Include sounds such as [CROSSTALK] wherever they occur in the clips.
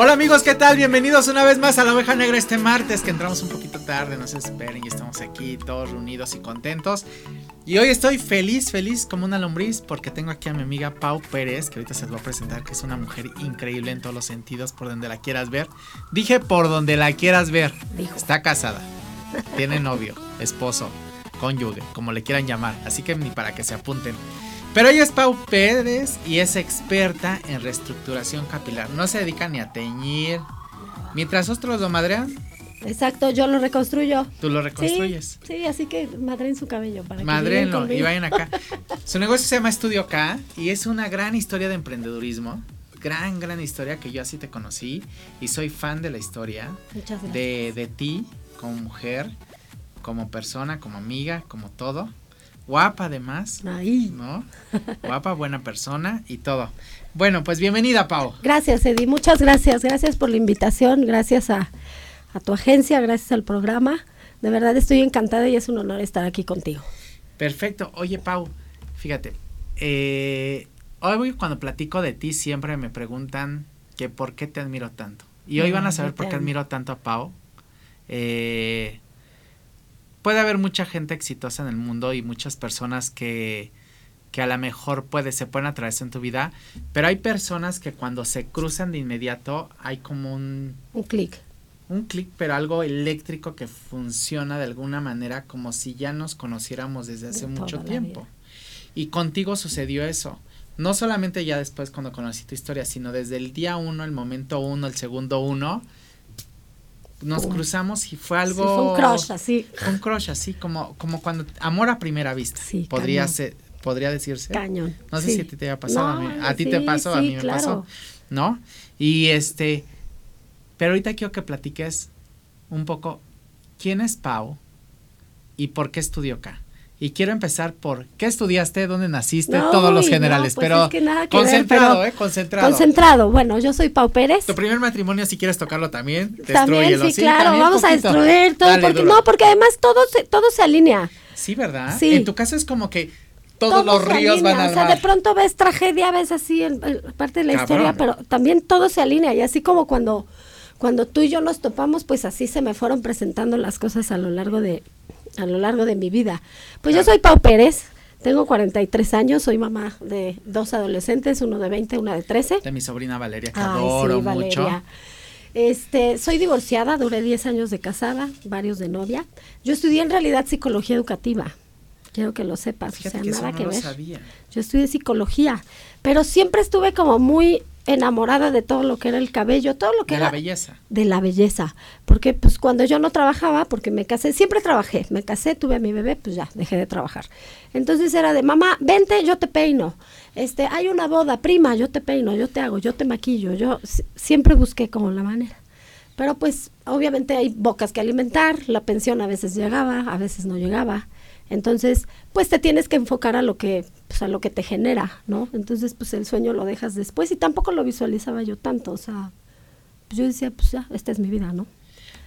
Hola amigos, ¿qué tal? Bienvenidos una vez más a la oveja negra este martes, que entramos un poquito tarde, no se esperen, y estamos aquí todos reunidos y contentos. Y hoy estoy feliz, feliz como una lombriz, porque tengo aquí a mi amiga Pau Pérez, que ahorita se les va a presentar, que es una mujer increíble en todos los sentidos, por donde la quieras ver. Dije por donde la quieras ver. Está casada, tiene novio, esposo, cónyuge, como le quieran llamar, así que ni para que se apunten. Pero ella es Pau Pérez y es experta en reestructuración capilar. No se dedica ni a teñir. Mientras otros lo madrean. Exacto, yo lo reconstruyo. Tú lo reconstruyes. Sí, así que madren su cabello para Madrenlo y vayan acá. [LAUGHS] su negocio se llama Estudio K y es una gran historia de emprendedurismo. Gran, gran historia que yo así te conocí y soy fan de la historia. Muchas gracias. De, de ti como mujer, como persona, como amiga, como todo guapa además. Ahí. ¿No? Guapa, buena persona y todo. Bueno, pues bienvenida, Pau. Gracias, Eddie. Muchas gracias. Gracias por la invitación. Gracias a, tu agencia, gracias al programa. De verdad estoy encantada y es un honor estar aquí contigo. Perfecto. Oye, Pau, fíjate. Eh, hoy cuando platico de ti siempre me preguntan que por qué te admiro tanto. Y hoy van a saber por qué admiro tanto a Pau. Eh, puede haber mucha gente exitosa en el mundo y muchas personas que, que a lo mejor puede, se pueden atravesar en tu vida, pero hay personas que cuando se cruzan de inmediato hay como un... Un clic. Un clic, pero algo eléctrico que funciona de alguna manera como si ya nos conociéramos desde hace mucho tiempo. Y contigo sucedió eso. No solamente ya después cuando conocí tu historia, sino desde el día uno, el momento uno, el segundo uno, nos cruzamos y fue algo. fue un crush así. un crush así, como, como cuando. Amor a primera vista. Sí, podría ser, podría decirse. Cañón. No sé si a ti te ha pasado. a, mí, a ti te pasó, a mí me pasó. ¿No? Y este. Pero ahorita quiero que platiques un poco quién es Pau y por qué estudió acá. Y quiero empezar por qué estudiaste, dónde naciste, todos los generales, pues pero concentrado, ¿eh? Concentrado. Concentrado. Bueno, yo soy Pau Pérez. Tu primer matrimonio, si quieres tocarlo también, también, sí, claro, vamos a destruir todo, porque no, porque además todo se, todo se alinea. Sí, ¿verdad? Sí. En tu caso es como que todos los ríos van a O sea, de pronto ves tragedia, ves así el, parte de la historia, pero también todo se alinea y así como cuando cuando tú y yo nos topamos, pues así se me fueron presentando las cosas a lo largo de a lo largo de mi vida. Pues yo soy Pau Pérez, tengo 43 años, soy mamá de dos adolescentes, uno de 20, una de 13. De mi sobrina Valeria, que adoro mucho. Este, soy divorciada, duré 10 años de casada, varios de novia. Yo estudié en realidad psicología educativa. Quiero que lo sepas, o sea, nada que ver. Yo estudié psicología, pero siempre estuve como muy enamorada de todo lo que era el cabello, todo lo que de era... De la belleza. De la belleza. Porque pues cuando yo no trabajaba, porque me casé, siempre trabajé, me casé, tuve a mi bebé, pues ya, dejé de trabajar. Entonces era de, mamá, vente, yo te peino. Este, hay una boda, prima, yo te peino, yo te hago, yo te maquillo. Yo siempre busqué como la manera. Pero pues obviamente hay bocas que alimentar, la pensión a veces llegaba, a veces no llegaba. Entonces, pues te tienes que enfocar a lo que, pues, a lo que te genera, ¿no? Entonces, pues el sueño lo dejas después y tampoco lo visualizaba yo tanto, o sea, pues yo decía, pues ya, esta es mi vida, ¿no?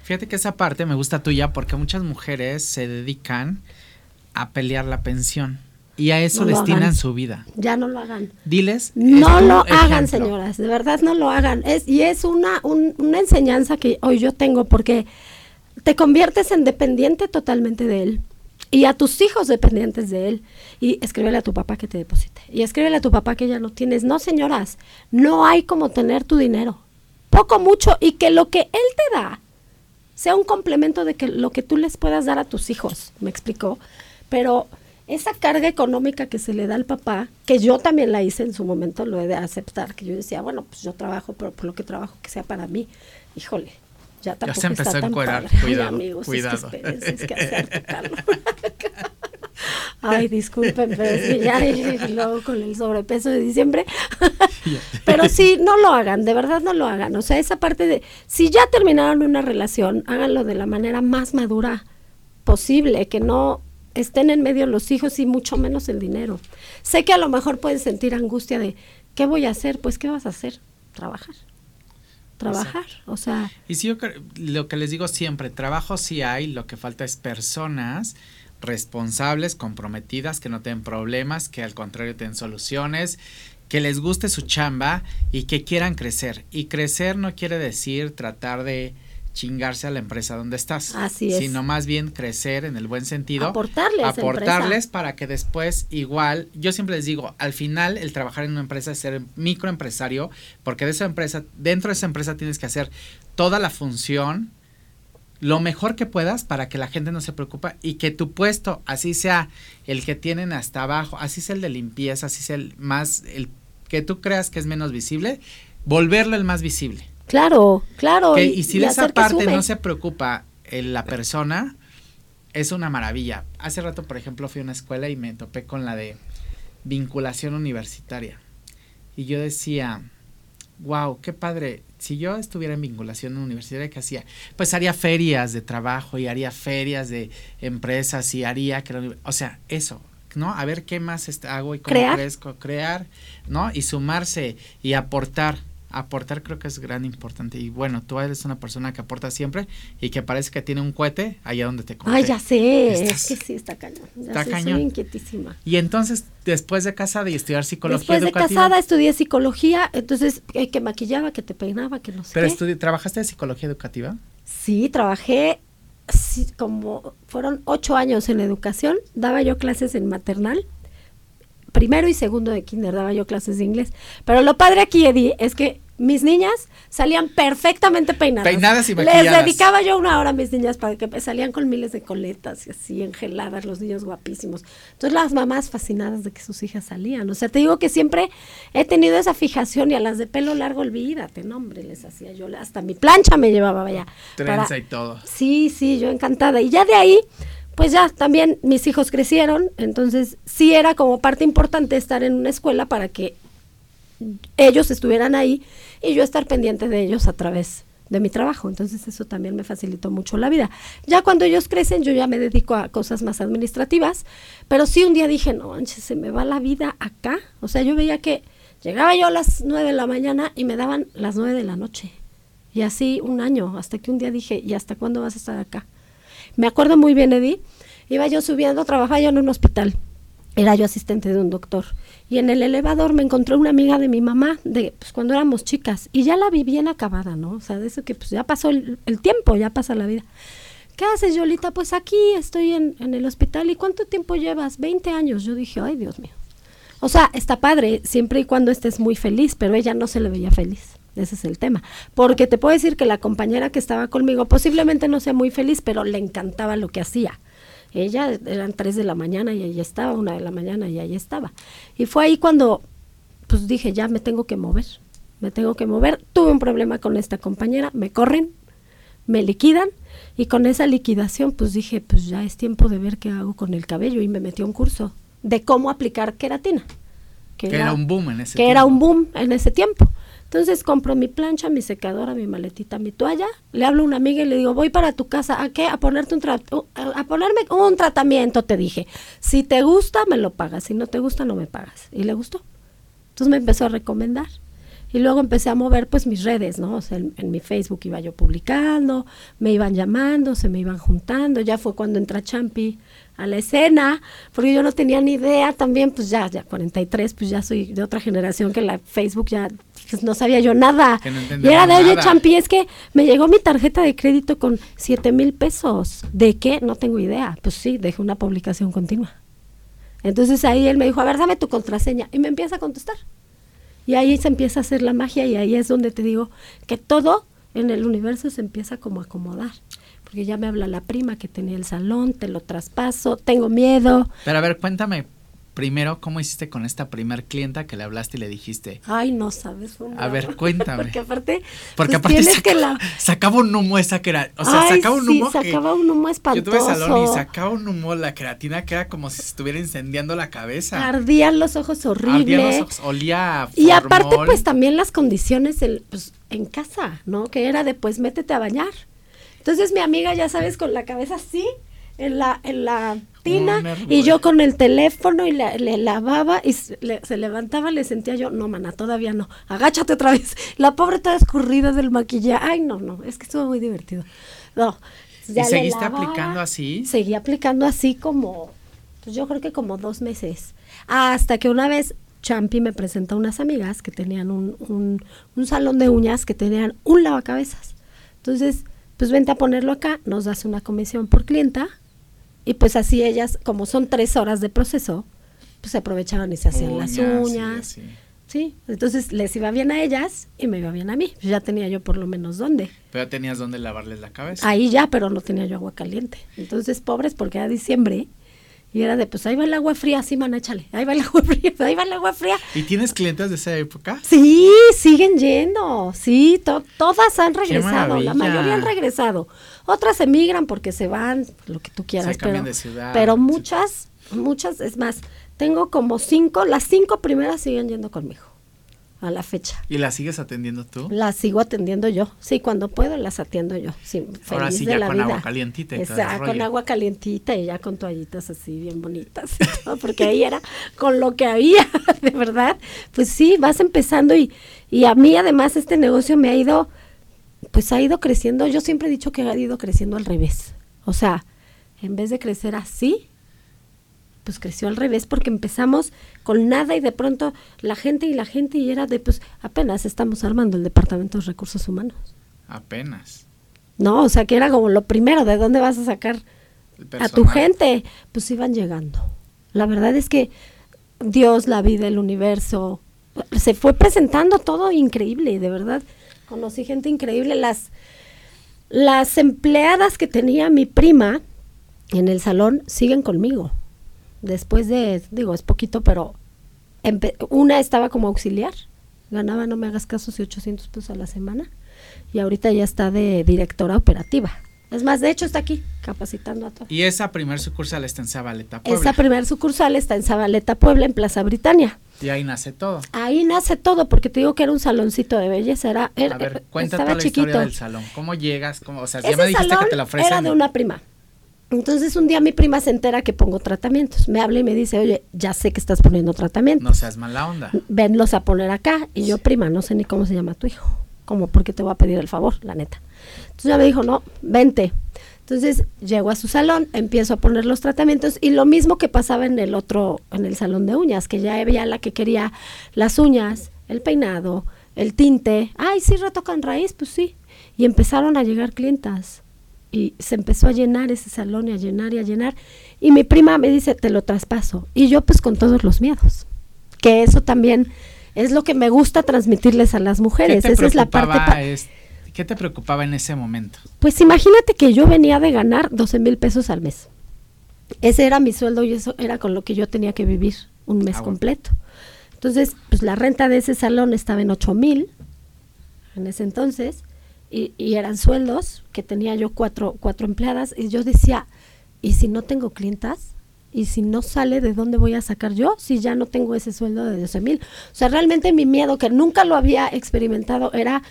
Fíjate que esa parte me gusta tuya porque muchas mujeres se dedican a pelear la pensión y a eso destinan su vida. Ya no lo hagan. Diles. No lo hagan, señoras, de verdad no lo hagan. Es, y es una, una enseñanza que hoy yo tengo porque te conviertes en dependiente totalmente de él y a tus hijos dependientes de él. Y escríbele a tu papá que te deposite. Y escríbele a tu papá que ya lo tienes. No, señoras, no hay como tener tu dinero. Poco, mucho, y que lo que él te da sea un complemento de que lo que tú les puedas dar a tus hijos. ¿Me explicó? Pero esa carga económica que se le da al papá, que yo también la hice en su momento, lo he de aceptar, que yo decía, bueno, pues yo trabajo, pero por lo que trabajo que sea para mí. Híjole, ya, ya se empezó a encuerar. Cuidado, amigos, cuidado. Es que, [LAUGHS] Ay, disculpen, pero es que ya [LAUGHS] y luego con el sobrepeso de diciembre. [LAUGHS] pero sí, no lo hagan, de verdad no lo hagan. O sea, esa parte de, si ya terminaron una relación, háganlo de la manera más madura posible, que no estén en medio los hijos y mucho menos el dinero. Sé que a lo mejor pueden sentir angustia de, ¿qué voy a hacer? Pues, ¿qué vas a hacer? Trabajar trabajar, o sea. Y sí, lo que les digo siempre, trabajo sí hay, lo que falta es personas responsables, comprometidas, que no tengan problemas, que al contrario tengan soluciones, que les guste su chamba y que quieran crecer. Y crecer no quiere decir tratar de chingarse a la empresa donde estás. Así es. Sino más bien crecer en el buen sentido. Aportarles. Aportarles para que después igual, yo siempre les digo, al final el trabajar en una empresa es ser microempresario, porque de esa empresa, dentro de esa empresa tienes que hacer toda la función lo mejor que puedas para que la gente no se preocupe y que tu puesto, así sea el que tienen hasta abajo, así sea el de limpieza, así sea el más, el que tú creas que es menos visible, volverlo el más visible. Claro, claro. y, si de esa parte no se preocupa la persona, es una maravilla. Hace rato, por ejemplo, fui a una escuela y me topé con la de vinculación universitaria. Y yo decía, wow, qué padre. Si yo estuviera en vinculación universitaria, ¿qué hacía? Pues haría ferias de trabajo y haría ferias de empresas y haría o sea, eso, ¿no? A ver qué más hago y cómo crezco, crear, ¿no? Y sumarse y aportar aportar creo que es gran importante. Y bueno, tú eres una persona que aporta siempre y que parece que tiene un cohete allá donde te conté. Ay, ya sé, es que sí, está cañón. está cañón. Soy inquietísima. Y entonces, después de casada y estudiar psicología Después de casada estudié psicología, entonces, eh, que maquillaba, que te peinaba, que no sé ¿Pero trabajaste de psicología educativa? Sí, trabajé sí, como fueron ocho años en educación, daba yo clases en maternal primero y segundo de kinder daba yo clases de inglés. Pero lo padre aquí, Eddie, es que mis niñas salían perfectamente peinadas. Peinadas y maquilladas. Les dedicaba yo una hora a mis niñas para que salían con miles de coletas y así engeladas, los niños guapísimos. Entonces las mamás fascinadas de que sus hijas salían. O sea, te digo que siempre he tenido esa fijación y a las de pelo largo, olvídate, no hombre, les hacía yo, hasta mi plancha me llevaba allá. Trenza y todo. Sí, sí, yo encantada. Y ya de ahí pues ya también mis hijos crecieron, entonces sí era como parte importante estar en una escuela para que ellos estuvieran ahí y yo estar pendiente de ellos a través de mi trabajo. Entonces eso también me facilitó mucho la vida. Ya cuando ellos crecen, yo ya me dedico a cosas más administrativas, pero sí un día dije, no, manches, se me va la vida acá. O sea, yo veía que llegaba yo a las nueve de la mañana y me daban las nueve de la noche. Y así un año, hasta que un día dije, ¿y hasta cuándo vas a estar acá? Me acuerdo muy bien, Eddie, iba yo subiendo, trabajaba yo en un hospital, era yo asistente de un doctor. Y en el elevador me encontré una amiga de mi mamá, de pues, cuando éramos chicas, y ya la vi bien acabada, ¿no? O sea, de eso que pues ya pasó el, tiempo, ya pasa la vida. ¿Qué haces, Yolita? Pues aquí estoy en, en, el hospital. ¿Y cuánto tiempo llevas? 20 años. Yo dije, ay, Dios mío. O sea, está padre siempre y cuando estés muy feliz, pero ella no se le veía feliz. Ese es el tema. Porque te puedo decir que la compañera que estaba conmigo posiblemente no sea muy feliz, pero le encantaba lo que hacía. Ella eran tres de la mañana y ahí estaba, una de la mañana y ahí estaba. Y fue ahí cuando pues dije, ya me tengo que mover, me tengo que mover. Tuve un problema con esta compañera, me corren, me liquidan y con esa liquidación pues dije, pues ya es tiempo de ver qué hago con el cabello y me metí a un curso de cómo aplicar queratina. Que, era, un boom en ese que era un boom en ese tiempo. Entonces compro mi plancha, mi secadora, mi maletita, mi toalla, le hablo a una amiga y le digo, voy para tu casa, ¿a qué? A ponerte un a ponerme un tratamiento, te dije. Si te gusta, me lo pagas, si no te gusta, no me pagas. Y le gustó. Entonces me empezó a recomendar. Y luego empecé a mover pues mis redes, ¿no? O sea, en, en, mi Facebook iba yo publicando, me iban llamando, se me iban juntando. Ya fue cuando entra Champi a la escena, porque yo no tenía ni idea también, pues ya, ya 43, pues ya soy de otra generación que la Facebook ya pues no sabía yo nada. y era de, oye, Champi, es que me llegó mi tarjeta de crédito con 7 mil pesos. ¿De qué? No tengo idea. Pues sí, dejé una publicación continua. Entonces ahí él me dijo, a ver, dame tu contraseña. Y me empieza a contestar. Y ahí se empieza a hacer la magia y ahí es donde te digo que todo en el universo se empieza como a acomodar. Porque ya me habla la prima que tenía el salón, te lo traspaso, tengo miedo. Pero a ver, cuéntame, primero, ¿cómo hiciste con esta primer clienta que le hablaste y le dijiste? Ay, no sabes. a ver, [LAUGHS] cuéntame. Porque aparte, porque pues aparte que la... sacaba un humo esa que era, o sea, sacaba un humo. sacaba un humo espantoso. Yo tuve salón y sacaba un humo la creatina que era como si se estuviera incendiando la cabeza. Ardían los ojos horribles. Ardían los ojos, olía. Y aparte, pues también las condiciones pues, en casa, ¿no? Que era de pues métete a bañar. Entonces mi amiga, ya sabes, con la cabeza así, en la, en la tina, y yo con el teléfono y le lavaba y se, levantaba, le sentía yo, no, mana, todavía no, agáchate otra vez. [LAUGHS] La pobre toda escurrida del maquillaje. Ay, no, no, es que estuvo muy divertido. No. ¿Y seguiste aplicando así? Seguí aplicando así como, pues yo creo que como dos meses. Hasta que una vez Champi me presenta unas amigas que tenían un, un, un salón de uñas que tenían un lavacabezas. Entonces, pues vente a ponerlo acá, nos das una comisión por clienta y pues así ellas, como son tres horas de proceso, pues se aprovechaban y se hacían las Uñas, sí, uñas. sí. Sí, entonces les iba bien a ellas y me iba bien a mí. Ya tenía yo por lo menos dónde. Pero tenías donde lavarles la cabeza. Ahí ya, pero no tenía yo agua caliente. Entonces, pobres, porque era diciembre y era de, pues ahí va el agua fría, sí, man, échale. Ahí va el [LAUGHS] agua fría, ahí va el agua fría. ¿Y tienes clientes de esa época? Sí, siguen yendo. Sí, to- todas han regresado. La mayoría han regresado. Otras emigran porque se van, lo que tú quieras. Se pero, de ciudad, pero muchas, muchas, es más, tengo como cinco, las cinco primeras siguen yendo conmigo a la fecha. ¿Y la sigues atendiendo tú? Las sigo atendiendo yo. Sí, cuando puedo las atiendo yo. Sí, Ahora feliz sí, de ya la con vida. agua calientita y Exacto, con agua calientita y ya con toallitas así bien bonitas. [LAUGHS] porque ahí era con lo que había, [LAUGHS] de verdad. Pues sí, vas empezando y, y a mí además este negocio me ha ido, pues ha ido creciendo. Yo siempre he dicho que ha ido creciendo al revés. O sea, en vez de crecer así, pues creció al revés porque empezamos con nada y de pronto la gente y la gente y era de pues apenas estamos armando el departamento de recursos humanos. Apenas. No, o sea que era como lo primero, ¿de dónde vas a sacar a tu gente? Pues iban llegando. La verdad es que Dios, la vida, el universo, se fue presentando todo increíble, de verdad. Conocí gente increíble. Las, las empleadas que tenía mi prima en el salón siguen conmigo. Después de, digo, es poquito, pero una estaba como auxiliar, ganaba, no me hagas caso, si 800 pesos a la semana, y ahorita ya está de directora operativa. Es más, de hecho está aquí capacitando a todos. Y esa primer sucursal está en Zabaleta, Puebla. Esa primer sucursal está en Zabaleta, Puebla, en Plaza Britannia. Y ahí nace todo. Ahí nace todo, porque te digo que era un saloncito de belleza, era, era A ver, estaba toda la chiquito. historia del salón. ¿Cómo llegas? ¿Cómo, o sea, ya Ese me dijiste salón que te la ofrecen. Era de una prima. Entonces un día mi prima se entera que pongo tratamientos. Me habla y me dice, oye, ya sé que estás poniendo tratamientos. No seas mala onda. Venlos a poner acá. Y yo, prima, no sé ni cómo se llama tu hijo. Como porque te voy a pedir el favor, la neta. Entonces ya me dijo, no, vente. Entonces llego a su salón, empiezo a poner los tratamientos y lo mismo que pasaba en el otro, en el salón de uñas, que ya había la que quería las uñas, el peinado, el tinte. Ay, sí, retocan raíz, pues sí. Y empezaron a llegar clientas y se empezó a llenar ese salón y a llenar y a llenar. Y mi prima me dice, te lo traspaso. Y yo pues con todos los miedos. Que eso también es lo que me gusta transmitirles a las mujeres. ¿Qué te Esa es la parte... preocupaba pa- es- ¿Qué te preocupaba en ese momento? pues imagínate que yo venía de ganar 12 mil pesos al mes. Ese era mi sueldo y eso era con lo que yo tenía que vivir un mes Ah, bueno. completo. Entonces, pues la renta de ese salón estaba en 8 mil en ese entonces y, y eran sueldos que tenía yo cuatro, cuatro empleadas y yo decía, ¿y si no tengo clientas? ¿Y si no sale, de dónde voy a sacar yo si ya no tengo ese sueldo de 12 mil? O sea, realmente mi miedo, que nunca lo había experimentado, era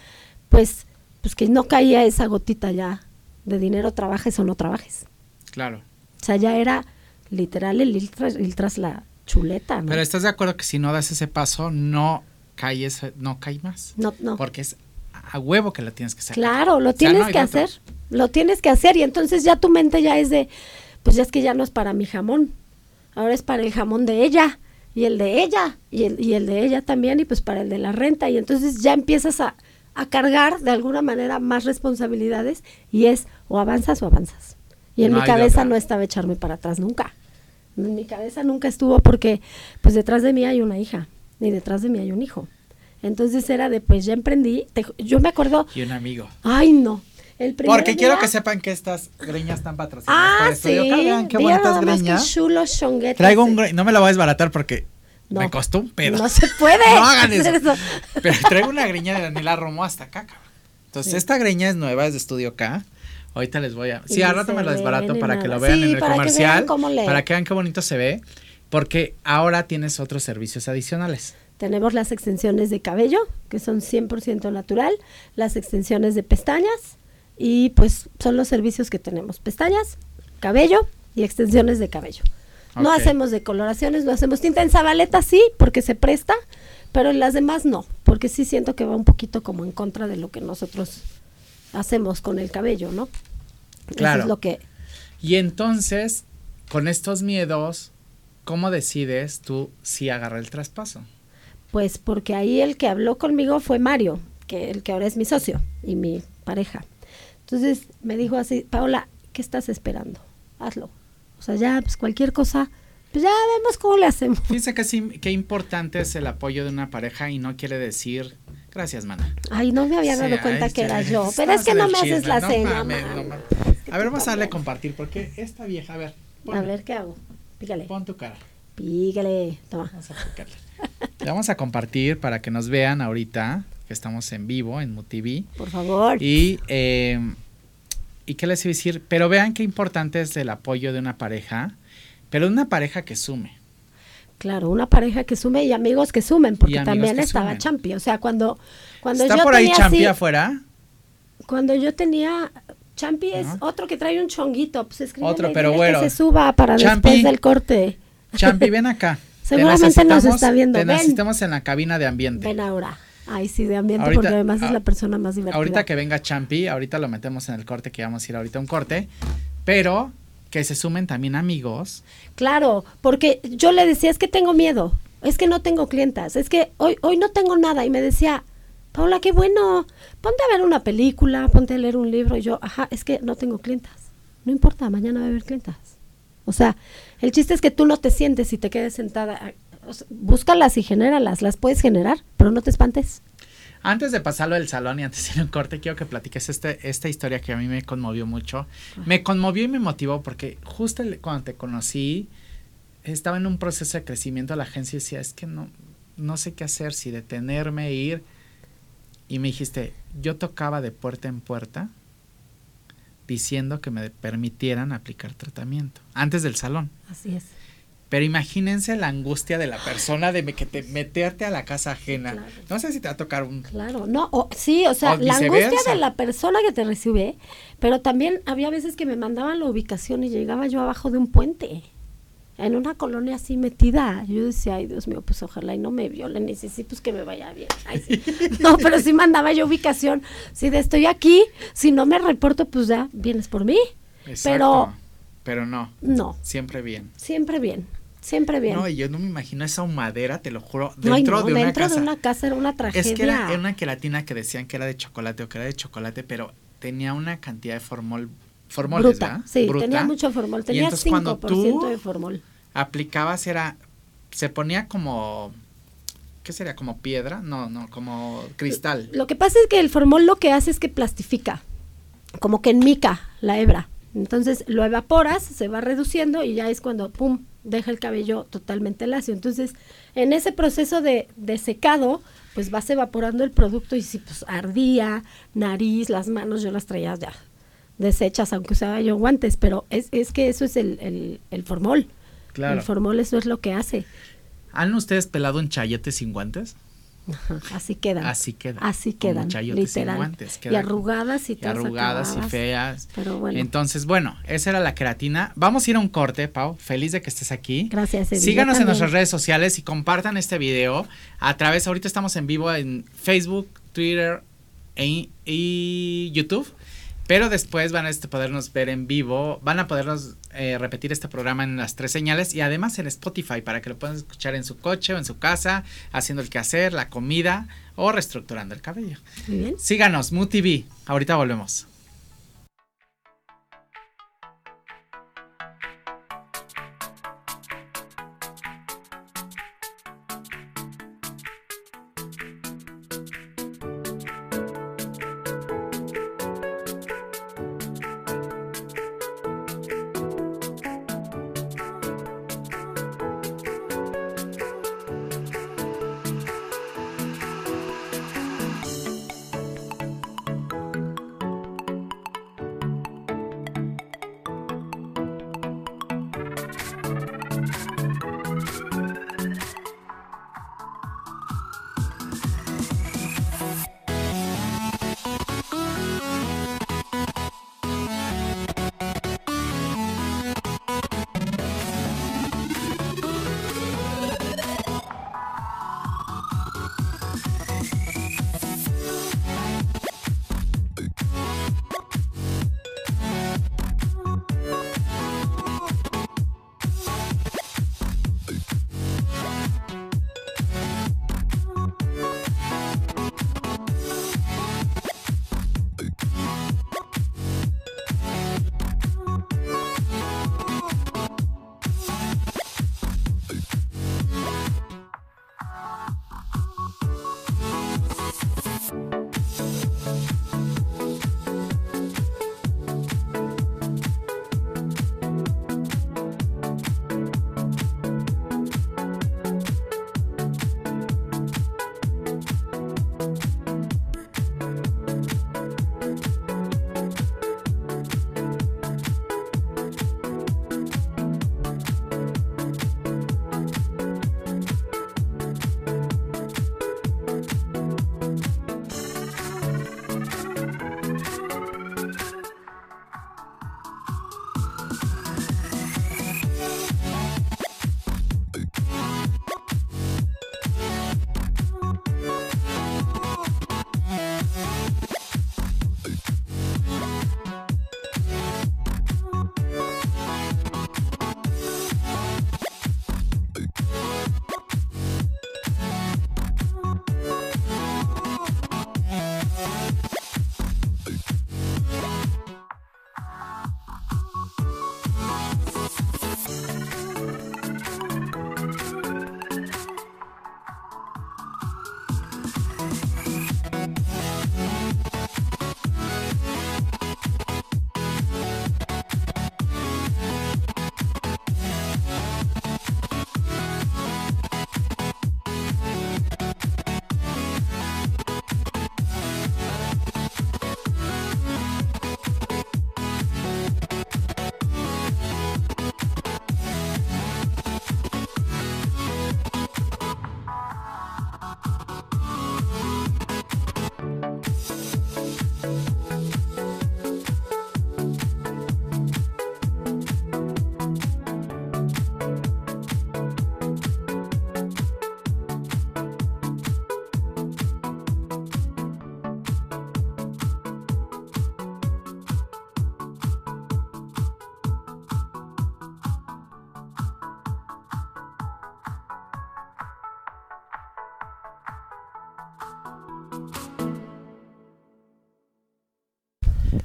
pues, pues que no caía esa gotita ya de dinero, trabajes o no trabajes. Claro. O sea, ya era literal el ir tras, la chuleta, ¿no? Pero estás de acuerdo que si no das ese paso, no cae, ese- no cae más. no, no. Porque es a huevo que la tienes que sacar. Claro, lo O sea, tienes no que hacer, lo tienes que hacer y entonces ya tu mente ya es de, pues ya es que ya no es para mi jamón, ahora es para el jamón de ella y el de ella y el, y el de ella también y pues para el de la renta y entonces ya empiezas a, a cargar de alguna manera más responsabilidades y es o avanzas o avanzas. Y en No mi cabeza no estaba echarme para atrás nunca. En mi cabeza nunca estuvo porque pues detrás de mí hay una hija y detrás de mí hay un hijo. Entonces era de pues ya emprendí, te- yo me acuerdo Y un amigo. Ay, no. El Porque quiero que sepan que estas greñas están patrocinadas Ah, por Estudio sí. Vean qué bonitas greñas. chulo. Traigo un no me la voy a desbaratar porque No. me costó un pedo. No se puede. [LAUGHS] No hagan eso. Pero traigo una greña de Daniela Romo hasta acá, cabrón. Entonces, Sí. esta greña es nueva, es de Estudio K. Ahorita les voy a. Sí, al rato me la desbarato para que lo vean Sí, en el para que comercial. vean cómo le- Para que vean qué bonito se ve. Porque ahora tienes otros servicios adicionales. Tenemos las extensiones de cabello, que son 100% natural, las extensiones de pestañas y pues son los servicios que tenemos, pestañas, cabello y extensiones de cabello. No hacemos decoloraciones, no hacemos tinta en Zabaleta sí, porque se presta, pero en las demás no, porque sí siento que va un poquito como en contra de lo que nosotros hacemos con el cabello, ¿no? Claro. Eso es lo que Y entonces, con estos miedos, ¿cómo decides tú si agarrar el traspaso? Pues porque ahí el que habló conmigo fue Mario, que el que ahora es mi socio y mi pareja. Entonces me dijo así, Paola, ¿qué estás esperando? Hazlo. O sea, ya, pues cualquier cosa, pues ya vemos cómo le hacemos. Fíjense que sí, qué importante es el apoyo de una pareja y no quiere decir gracias, mana. Ay, no me había Sí, dado cuenta ay, que era yo. Pero es que no me haces la no cena. mames, man. no mames. Es que A ver, vamos a darle también. compartir porque esta vieja, a ver, A ver, ¿qué hago? Pícale. pon tu cara. Pícale. Toma. Vamos a picarle. Le vamos a compartir para que nos vean ahorita que estamos en vivo en MUTV. Por favor. Y, eh, ¿y qué les iba a decir? Pero vean qué importante es el apoyo de una pareja, pero una pareja que sume. Claro, una pareja que sume y amigos que sumen, porque también estaba sumen. Champi. O sea, cuando, cuando ¿Está yo por ahí tenía Champi así- afuera? Cuando yo tenía. Champi es otro que trae un chonguito. Pues Otro, pero bueno. Que se suba para Champi. después del corte. Champi, ven acá. [LAUGHS] Te Seguramente nos está viendo. Te Ven. necesitamos en la cabina de ambiente. Ven ahora. Ay, sí, de ambiente, Ahorita- porque además es la persona más divertida. Ahorita que venga Champi, ahorita lo metemos en el corte que vamos a ir ahorita a un corte, pero que se sumen también amigos. Claro, porque yo le decía, es que tengo miedo, es que no tengo clientas, es que hoy, hoy no tengo nada. Y me decía, Paula, qué bueno, ponte a ver una película, ponte a leer un libro. Y yo, ajá, es que no tengo clientas. No importa, mañana va a haber clientas. O sea, el chiste es que tú no te sientes y te quedes sentada. O sea, búscalas y genéralas, las puedes generar, pero no te espantes. Antes de pasarlo del salón y antes de ir a un corte, quiero que platiques este, esta historia que a mí me conmovió mucho. Me conmovió y me motivó porque justo el- cuando te conocí, estaba en un proceso de crecimiento de la agencia y decía, es que no, no sé qué hacer, si detenerme, ir. Y me dijiste, yo tocaba de puerta en puerta diciendo que me permitieran aplicar tratamiento antes del salón. Así es. Pero imagínense la angustia de la persona de que te, meterte a la casa ajena. Claro. No sé si te va a tocar un... Claro, no, o- sí, o sea, O la angustia de la persona que te recibe, pero también había veces que me mandaban la ubicación y llegaba yo abajo de un puente, en una colonia así metida. Yo decía, ay Dios mío, pues ojalá y no me violen, y sí, sí, pues que me vaya bien. Ay, sí. [LAUGHS] No, pero sí mandaba yo ubicación, si de estoy aquí, si no me reporto, pues ya vienes por mí. Exacto. Pero Pero no, no, siempre bien. siempre bien, siempre bien. No, y yo no me imagino esa humadera, te lo juro, dentro no, de una dentro casa. de una casa era una tragedia. es que era, era una queratina que decían que era de chocolate o que era de chocolate, pero tenía una cantidad de formol, Bruta, ¿verdad? sí, Bruta. tenía mucho formol, Y tenía entonces cuando 5% tú de formol. aplicabas era, se ponía como, ¿qué sería? Como piedra, no, no, como cristal. Lo que pasa es que el formol lo que hace es que plastifica, como que enmica la hebra. Entonces lo evaporas, se va reduciendo y ya es cuando, pum, deja el cabello totalmente lacio. Entonces, en ese proceso de, de secado, pues vas evaporando el producto y si pues ardía, nariz, las manos, yo las traía ya deshechas, aunque usaba yo guantes, pero es, es que eso es el, el, el formol. Claro. El formol eso es lo que hace. ¿Han ustedes pelado un chayote sin guantes? Ajá, así quedan. Así quedan. Así quedan, literal. guantes, y arrugadas y, y arrugadas y feas. Pero bueno. Entonces, bueno, esa era la queratina. Vamos a ir a un corte, Pau. Feliz de que estés aquí. Gracias, Eddie. Síganos en nuestras redes sociales y compartan este video a través, ahorita estamos en vivo en Facebook, Twitter e- y YouTube. Pero después van a este, podernos ver en vivo, van a podernos eh, repetir este programa en las tres señales y además en Spotify para que lo puedan escuchar en su coche o en su casa, haciendo el quehacer, la comida o reestructurando el cabello. Muy bien. Síganos, MUTV. Ahorita volvemos.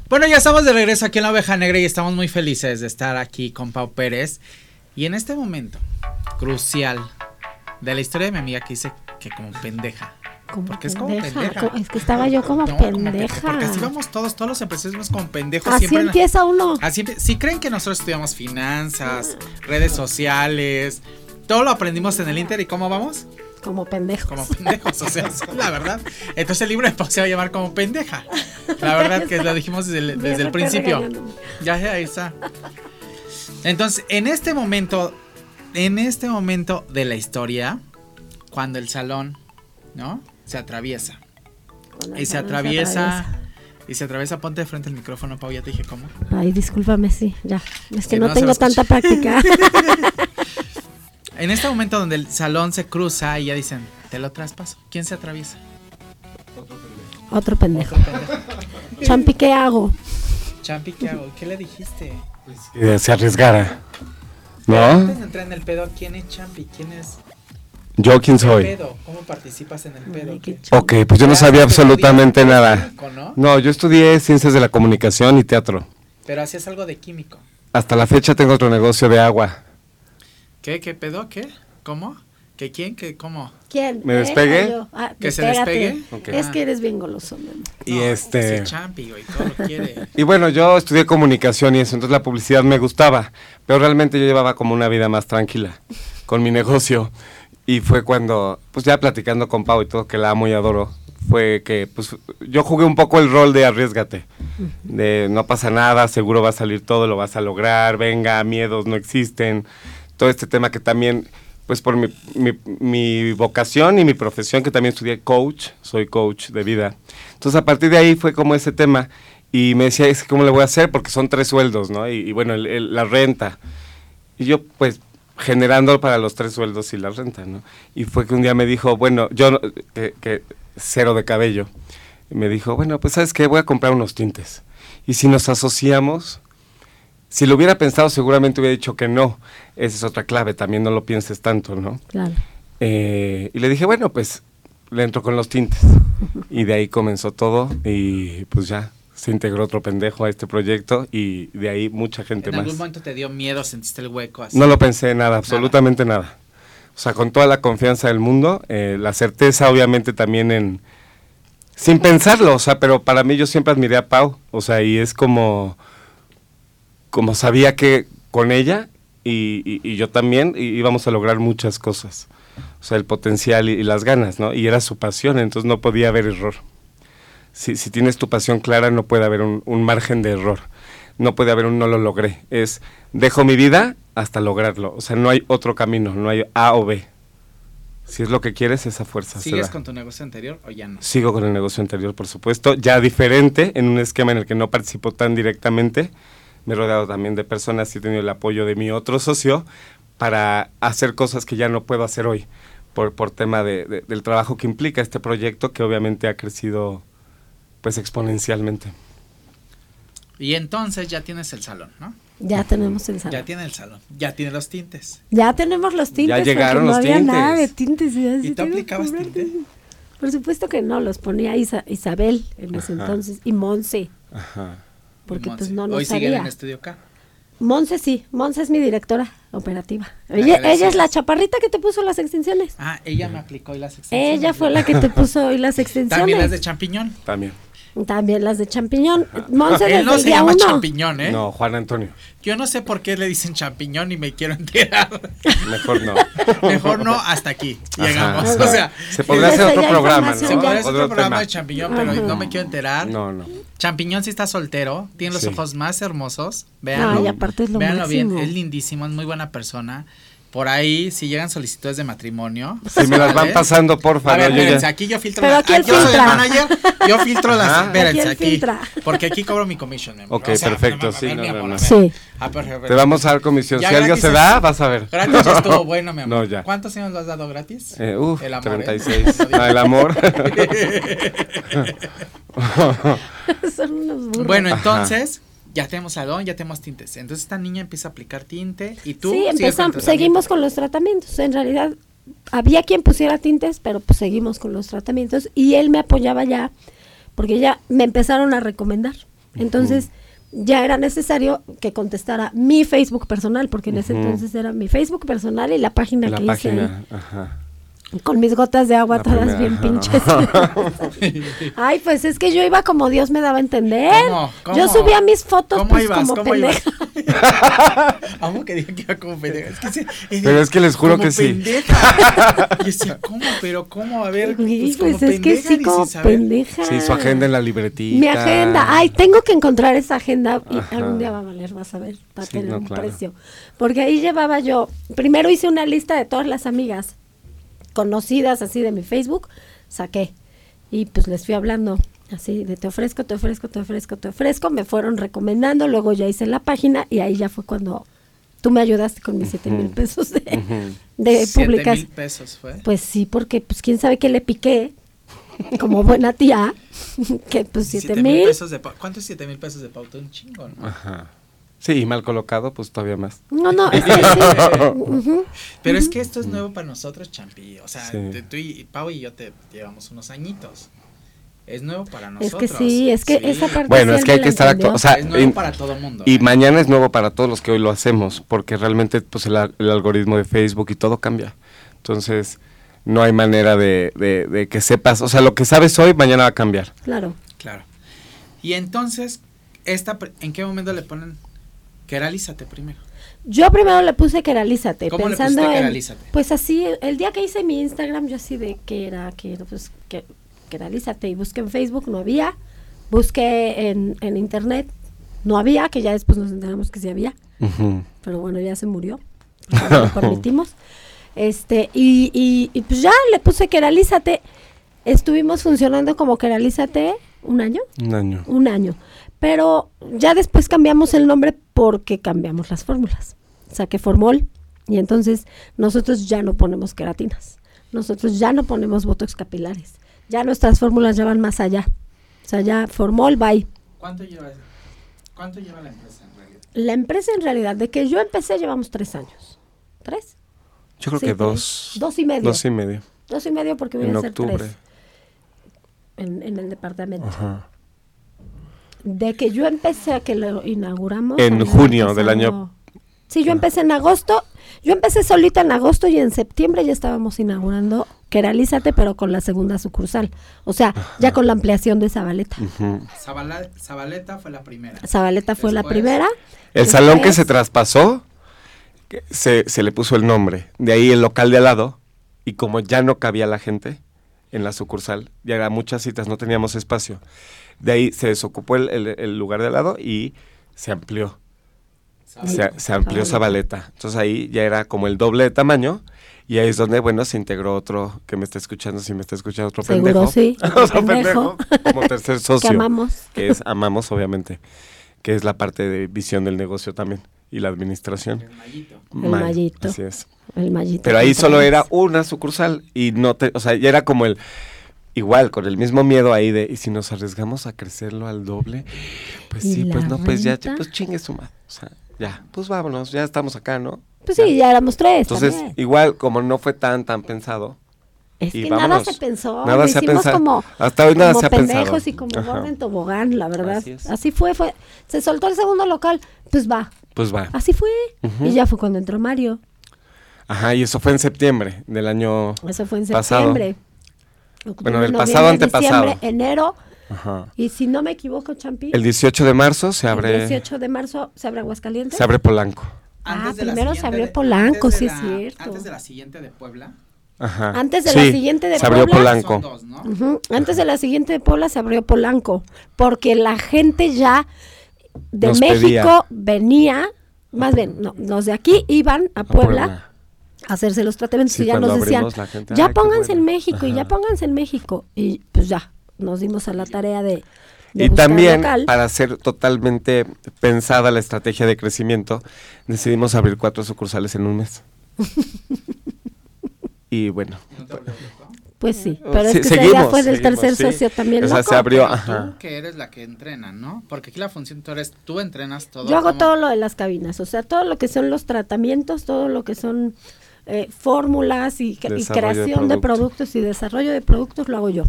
Bueno, ya estamos de regreso aquí en la oveja negra y estamos muy felices de estar aquí con Pau Pérez. Y en este momento crucial de la historia de mi amiga que dice que como pendeja. Como Porque es pendeja. como pendeja. Es que estaba yo como No, como pendeja. porque así vamos todos, todos los empresarios como pendejos Así siempre. en la- empieza uno. Así si creen que nosotros estudiamos finanzas, redes sociales, todo lo aprendimos en el Inter y cómo vamos? Como pendejos. Como pendejos, o sea, la verdad. Entonces el libro se va a llamar como pendeja. La verdad que lo dijimos desde el, desde el Bien, principio. Ya, ya, ahí está. Entonces, en este momento, en este momento de la historia, cuando el salón, ¿no? Se atraviesa. Y se atraviesa. Y se atraviesa, ponte de frente el micrófono, Pau, ya te dije cómo. Ay, discúlpame, sí, ya. Es que Que no, no tengo tanta práctica. [LAUGHS] [LAUGHS] En este momento donde el salón se cruza y ya dicen, te lo traspaso. ¿Quién se atraviesa? Otro pendejo. Champi, ¿qué hago? Champi, ¿qué hago? ¿Qué le dijiste? Que se arriesgara. ¿No? Antes de entrar en el pedo, ¿quién es Champi? ¿Quién es ¿Yo quién soy? pedo? ¿Cómo participas en el pedo? Ok, pues yo no sabía absolutamente nada. químico, ¿no? No, yo estudié ciencias de la comunicación y teatro. Pero hacías algo de químico. Hasta la fecha tengo otro negocio de agua. ¿Qué? ¿Qué pedo? ¿Qué? ¿Cómo? ¿Qué quién? ¿Qué? ¿Cómo? ¿Quién? ¿Me o yo? Ah, ¿Que se despegue? Es Ah. que eres bien goloso, mi amor. Y No, este... Champi, güey, todo lo quiere. [LAUGHS] Y bueno, yo estudié comunicación y eso, entonces la publicidad me gustaba, pero realmente yo llevaba como una vida más tranquila con mi negocio. Y fue cuando, pues ya platicando con Pau y todo, que la amo y adoro, fue que pues yo jugué un poco el rol de arriesgate, de no pasa nada, seguro va a salir todo, lo vas a lograr, venga, miedos no existen, todo este tema que también, pues por mi, mi, mi vocación y mi profesión, que también estudié coach, soy coach de vida. Entonces a partir de ahí fue como ese tema y me decía, es ¿cómo le voy a hacer? Porque son tres sueldos, ¿no? Y, y bueno, el- el- la renta. Y yo pues generando para los tres sueldos y la renta, ¿no? Y fue que un día me dijo, bueno, yo, que, que cero de cabello, y me dijo, bueno, pues sabes qué, voy a comprar unos tintes. Y si nos asociamos, si lo hubiera pensado seguramente hubiera dicho que no. Esa es otra clave, también no lo pienses tanto, ¿no? Claro. Eh, y le dije, bueno, pues le entro con los tintes. Y de ahí comenzó todo y pues ya se integró otro pendejo a este proyecto y de ahí mucha gente ¿En más. algún momento te dio miedo, sentiste el hueco así? No lo pensé nada, absolutamente nada. O sea, con toda la confianza del mundo, eh, la certeza obviamente también en... Sin pensarlo, o sea, pero para mí yo siempre admiré a Pau, o sea, y es como... Como sabía que con ella y, y- y yo también íbamos a lograr muchas cosas. O sea, el potencial y, y las ganas, ¿no? Y era su pasión, entonces no podía haber error. Si, si tienes tu pasión clara, no puede haber un, un margen de error. No puede haber un no lo logré. Es dejo mi vida hasta lograrlo. O sea, no hay otro camino, no hay A o B. Si es lo que quieres, esa fuerza ¿Sigues con tu negocio anterior o ya no? Sigo con el negocio anterior, por supuesto, ya diferente, en un esquema en el que no participo tan directamente. Me he rodeado también de personas y he tenido el apoyo de mi otro socio para hacer cosas que ya no puedo hacer hoy, por, por tema de- de- del trabajo que implica este proyecto, que obviamente ha crecido pues exponencialmente. Y entonces ya tienes el salón, ¿no? Ya tenemos el salón. Ya tiene el salón, ya tiene los tintes. Ya tenemos los tintes. porque llegaron no los había tintes. nada de tintes. y así ¿Y tú aplicabas tintes. Por supuesto que no, los ponía Isa- Isabel en ese Ajá. entonces y Monse, Ajá. Porque Monse. pues no nos Hoy siguen sabía. en Estudio K. Monse sí, Monse es mi directora operativa. La Ella, ella es la chaparrita que te puso las extensiones. Ah, ella me aplicó y las extensiones. Ella fue la que te puso hoy las extensiones. También las de champiñón. También. También las de champiñón. Monse Él no se llama uno. champiñón, ¿eh? No, Juan Antonio, Yo no sé por qué le dicen champiñón y me quiero enterar. mejor no. [LAUGHS] Mejor no, hasta aquí llegamos. Ajá. O sea, Se podría hacer otro programa, ¿no? se podría hacer otro programa tema. de champiñón, pero Ajá. no me quiero enterar. No, no. Champiñón sí está soltero, tiene los Sí. ojos más hermosos. Véanlo. Ay, aparte es lo Véanlo bien, máximo. es lindísimo, es muy buena persona. Por ahí, si llegan solicitudes de matrimonio. Si me las van pasando, porfa. A ver, ¿no? Yo ya- espérense, aquí yo filtro Pero la- aquí él yo soy el filtra. manager, yo filtro las, Ajá. espérense, Aquí filtra. porque aquí cobro mi commission, mi amor. Ok, perfecto, a sí, no, no. Sí. Ah, pero- Te vamos a dar comisión. Ya si algo se da, vas a ver. Gratis ya estuvo [LAUGHS] bueno, mi amor. No, ya. ¿Cuántos años lo has dado gratis? Eh, uf, El amor, ¿eh? 36. [LAUGHS] No digas. Ah, el amor. [LAUGHS] Son unos burros. Bueno, Ajá. Ya tenemos salón, ya tenemos tintes. Entonces esta niña empieza a aplicar tinte y tú sí, empezamos, seguimos con los tratamientos. En realidad, había quien pusiera tintes, pero pues seguimos con los tratamientos. Y él me apoyaba ya, porque ya me empezaron a recomendar. Entonces, ya era necesario que contestara mi Facebook personal, porque en ese entonces era mi Facebook personal y la página La que página, ajá. Con mis gotas de agua La todas primera, bien pinches. [LAUGHS] Ay, pues es que yo iba como Dios me daba a entender. ¿Cómo? ¿Cómo? Yo subía mis fotos ¿Cómo pues ibas? como ¿Cómo pendeja. Amo [LAUGHS] que diga que iba como pendeja. Es que sí, Pero es que les juro como que sí. pendeja. [LAUGHS] Y decía, ¿cómo? Pero ¿cómo? A ver, Sí, pues, como pues es que sí como pendeja. Sí, su agenda en la libretita. Mi agenda. Ay, tengo que encontrar esa agenda y Ajá. algún día va a valer, vas a ver, para Sí, tener no, un claro. precio. Porque ahí llevaba yo, primero hice una lista de todas las amigas conocidas así de mi Facebook, saqué y pues les fui hablando así de te ofrezco, te ofrezco, te ofrezco, te ofrezco, me fueron recomendando, luego ya hice la página y ahí ya fue cuando tú me ayudaste con mis siete mil pesos de, publicar. mil pesos fue. Pues sí, porque pues quién sabe qué le piqué, como buena tía, [LAUGHS] que pues siete mil. pesos de pau- ¿Cuánto es siete mil pesos de pauta? Un chingo, ¿no? Ajá. Sí, y mal colocado, pues todavía más. No, no, es que sí. [LAUGHS] Ujú. Pero es que esto es nuevo para nosotros, Champi. O sea, Sí. te- tú y Pau y yo te llevamos unos añitos. Es nuevo para Es nosotros. que sí, es que Sí. esa parte Bueno, es que hay que estar entendió. actu- o sea, es nuevo y- para todo el mundo. Y ¿eh? mañana es nuevo para todos los que hoy lo hacemos, porque realmente pues el, al- el algoritmo de Facebook y todo cambia. Entonces, no hay manera de, de- de que sepas, o sea, lo que sabes hoy, mañana va a cambiar. Claro. Claro. Y entonces, esta, ¿en qué momento le ponen queralízate primero? Yo primero le puse que realízate, ¿Cómo le pensando pusiste que en, realízate? pues así, el día que hice mi Instagram, yo así de que era, que era, pues, que, que realízate, y busqué en Facebook, no había, busqué en, en internet, no había, que ya después nos enteramos que sí había, pero bueno, ya se murió, [LAUGHS] no lo permitimos, este, y, y, y pues ya le puse que realízate, estuvimos funcionando como que realízate un año, Un año. un año. Pero ya después cambiamos el nombre porque cambiamos las fórmulas. Saqué formol y entonces nosotros ya no ponemos queratinas. Nosotros ya no ponemos botox capilares. Ya nuestras fórmulas ya van más allá. O sea, ya formol, bye. ¿Cuánto lleva, ¿Cuánto lleva la empresa en realidad? La empresa en realidad, de que yo empecé llevamos tres años. ¿Tres? Yo creo Sí, que tres. dos. Dos y medio. Dos y medio. Dos y medio porque voy En a hacer octubre. tres en, en el departamento. Ajá. De que yo empecé a que lo inauguramos. En junio del año- Sí, yo empecé en agosto. Yo empecé solita en agosto y en septiembre ya estábamos inaugurando Queralízate, pero con la segunda sucursal. O sea, ya con la ampliación de Zabaleta. Zabala- Zabaleta fue la primera. Zabaleta fue la primera. El salón que se traspasó, que se, se le puso el nombre. De ahí el local de al lado. Y como ya no cabía la gente en la sucursal, ya eran muchas citas, no teníamos espacio. De ahí se desocupó el, el- el lugar de al lado y se amplió. Se, se amplió Zabaleta. Entonces ahí ya era como el doble de tamaño. Y ahí es donde, bueno, se integró otro que me está escuchando, si me está escuchando otro Seguro pendejo. sí, [LAUGHS] otro pendejo. Como tercer [LAUGHS] socio. Que amamos. Que es, amamos, obviamente. Que es la parte de visión del negocio también. Y la administración. El mallito. El Mal, mallito. Así es. El mallito. Pero ahí solo era una sucursal y no te, o sea, ya era como el igual con el mismo miedo ahí de y si nos arriesgamos a crecerlo al doble, pues ¿Y sí, pues no, pues ya, pues chingue su madre, o sea, ya, pues vámonos, ya estamos acá, ¿no? Pues sí, ya éramos tres. Entonces, también. igual como no fue tan tan pensado, Es y que nada vámonos. se pensó. Nada lo se hicimos pensado. como, Hasta hoy nada como se ha pendejos pensado. y como gordo en tobogán, la verdad. Así fue, fue. Se soltó el segundo local, pues va. pues va. Así fue. Y ya fue cuando entró Mario. Ajá, y eso fue en septiembre del año Eso fue en Pasado. Octubre, Bueno, del pasado antepasado. diciembre, enero. Ajá. Y si no me equivoco, Champi, El 18 de marzo se el abre 18 de marzo se abre Aguascalientes. se abre Polanco. Ah, de la primero se abrió de- Polanco, sí es la- cierto. Antes de la siguiente de Puebla. Ajá. Antes de la siguiente de se abrió Puebla. Polanco. Son dos, ¿no? Ujú. Antes de la siguiente de Puebla se abrió Polanco, porque la gente ya de Nos México pedía. venía, más bien, no, los de aquí iban a a Puebla, hacerse los tratamientos Sí, y ya nos decían, abrimos, la gente, ya "Ay, qué pónganse en bueno". México y ya pónganse en México. Y pues ya, nos dimos a la tarea de... de Y también, local. para ser totalmente pensada la estrategia de crecimiento, decidimos abrir cuatro sucursales en un mes. [LAUGHS] y bueno, Pues sí, pero sí, es que seguimos, idea fue del tercer sí. socio también O sea, loco. se abrió, ajá. Tú que eres la que entrena, ¿no? Porque aquí la función tú eres, tú entrenas todo. Yo hago ¿cómo? todo lo de las cabinas, o sea, todo lo que son los tratamientos, todo lo que son eh, fórmulas y, y de creación de producto. productos y desarrollo de productos lo hago yo.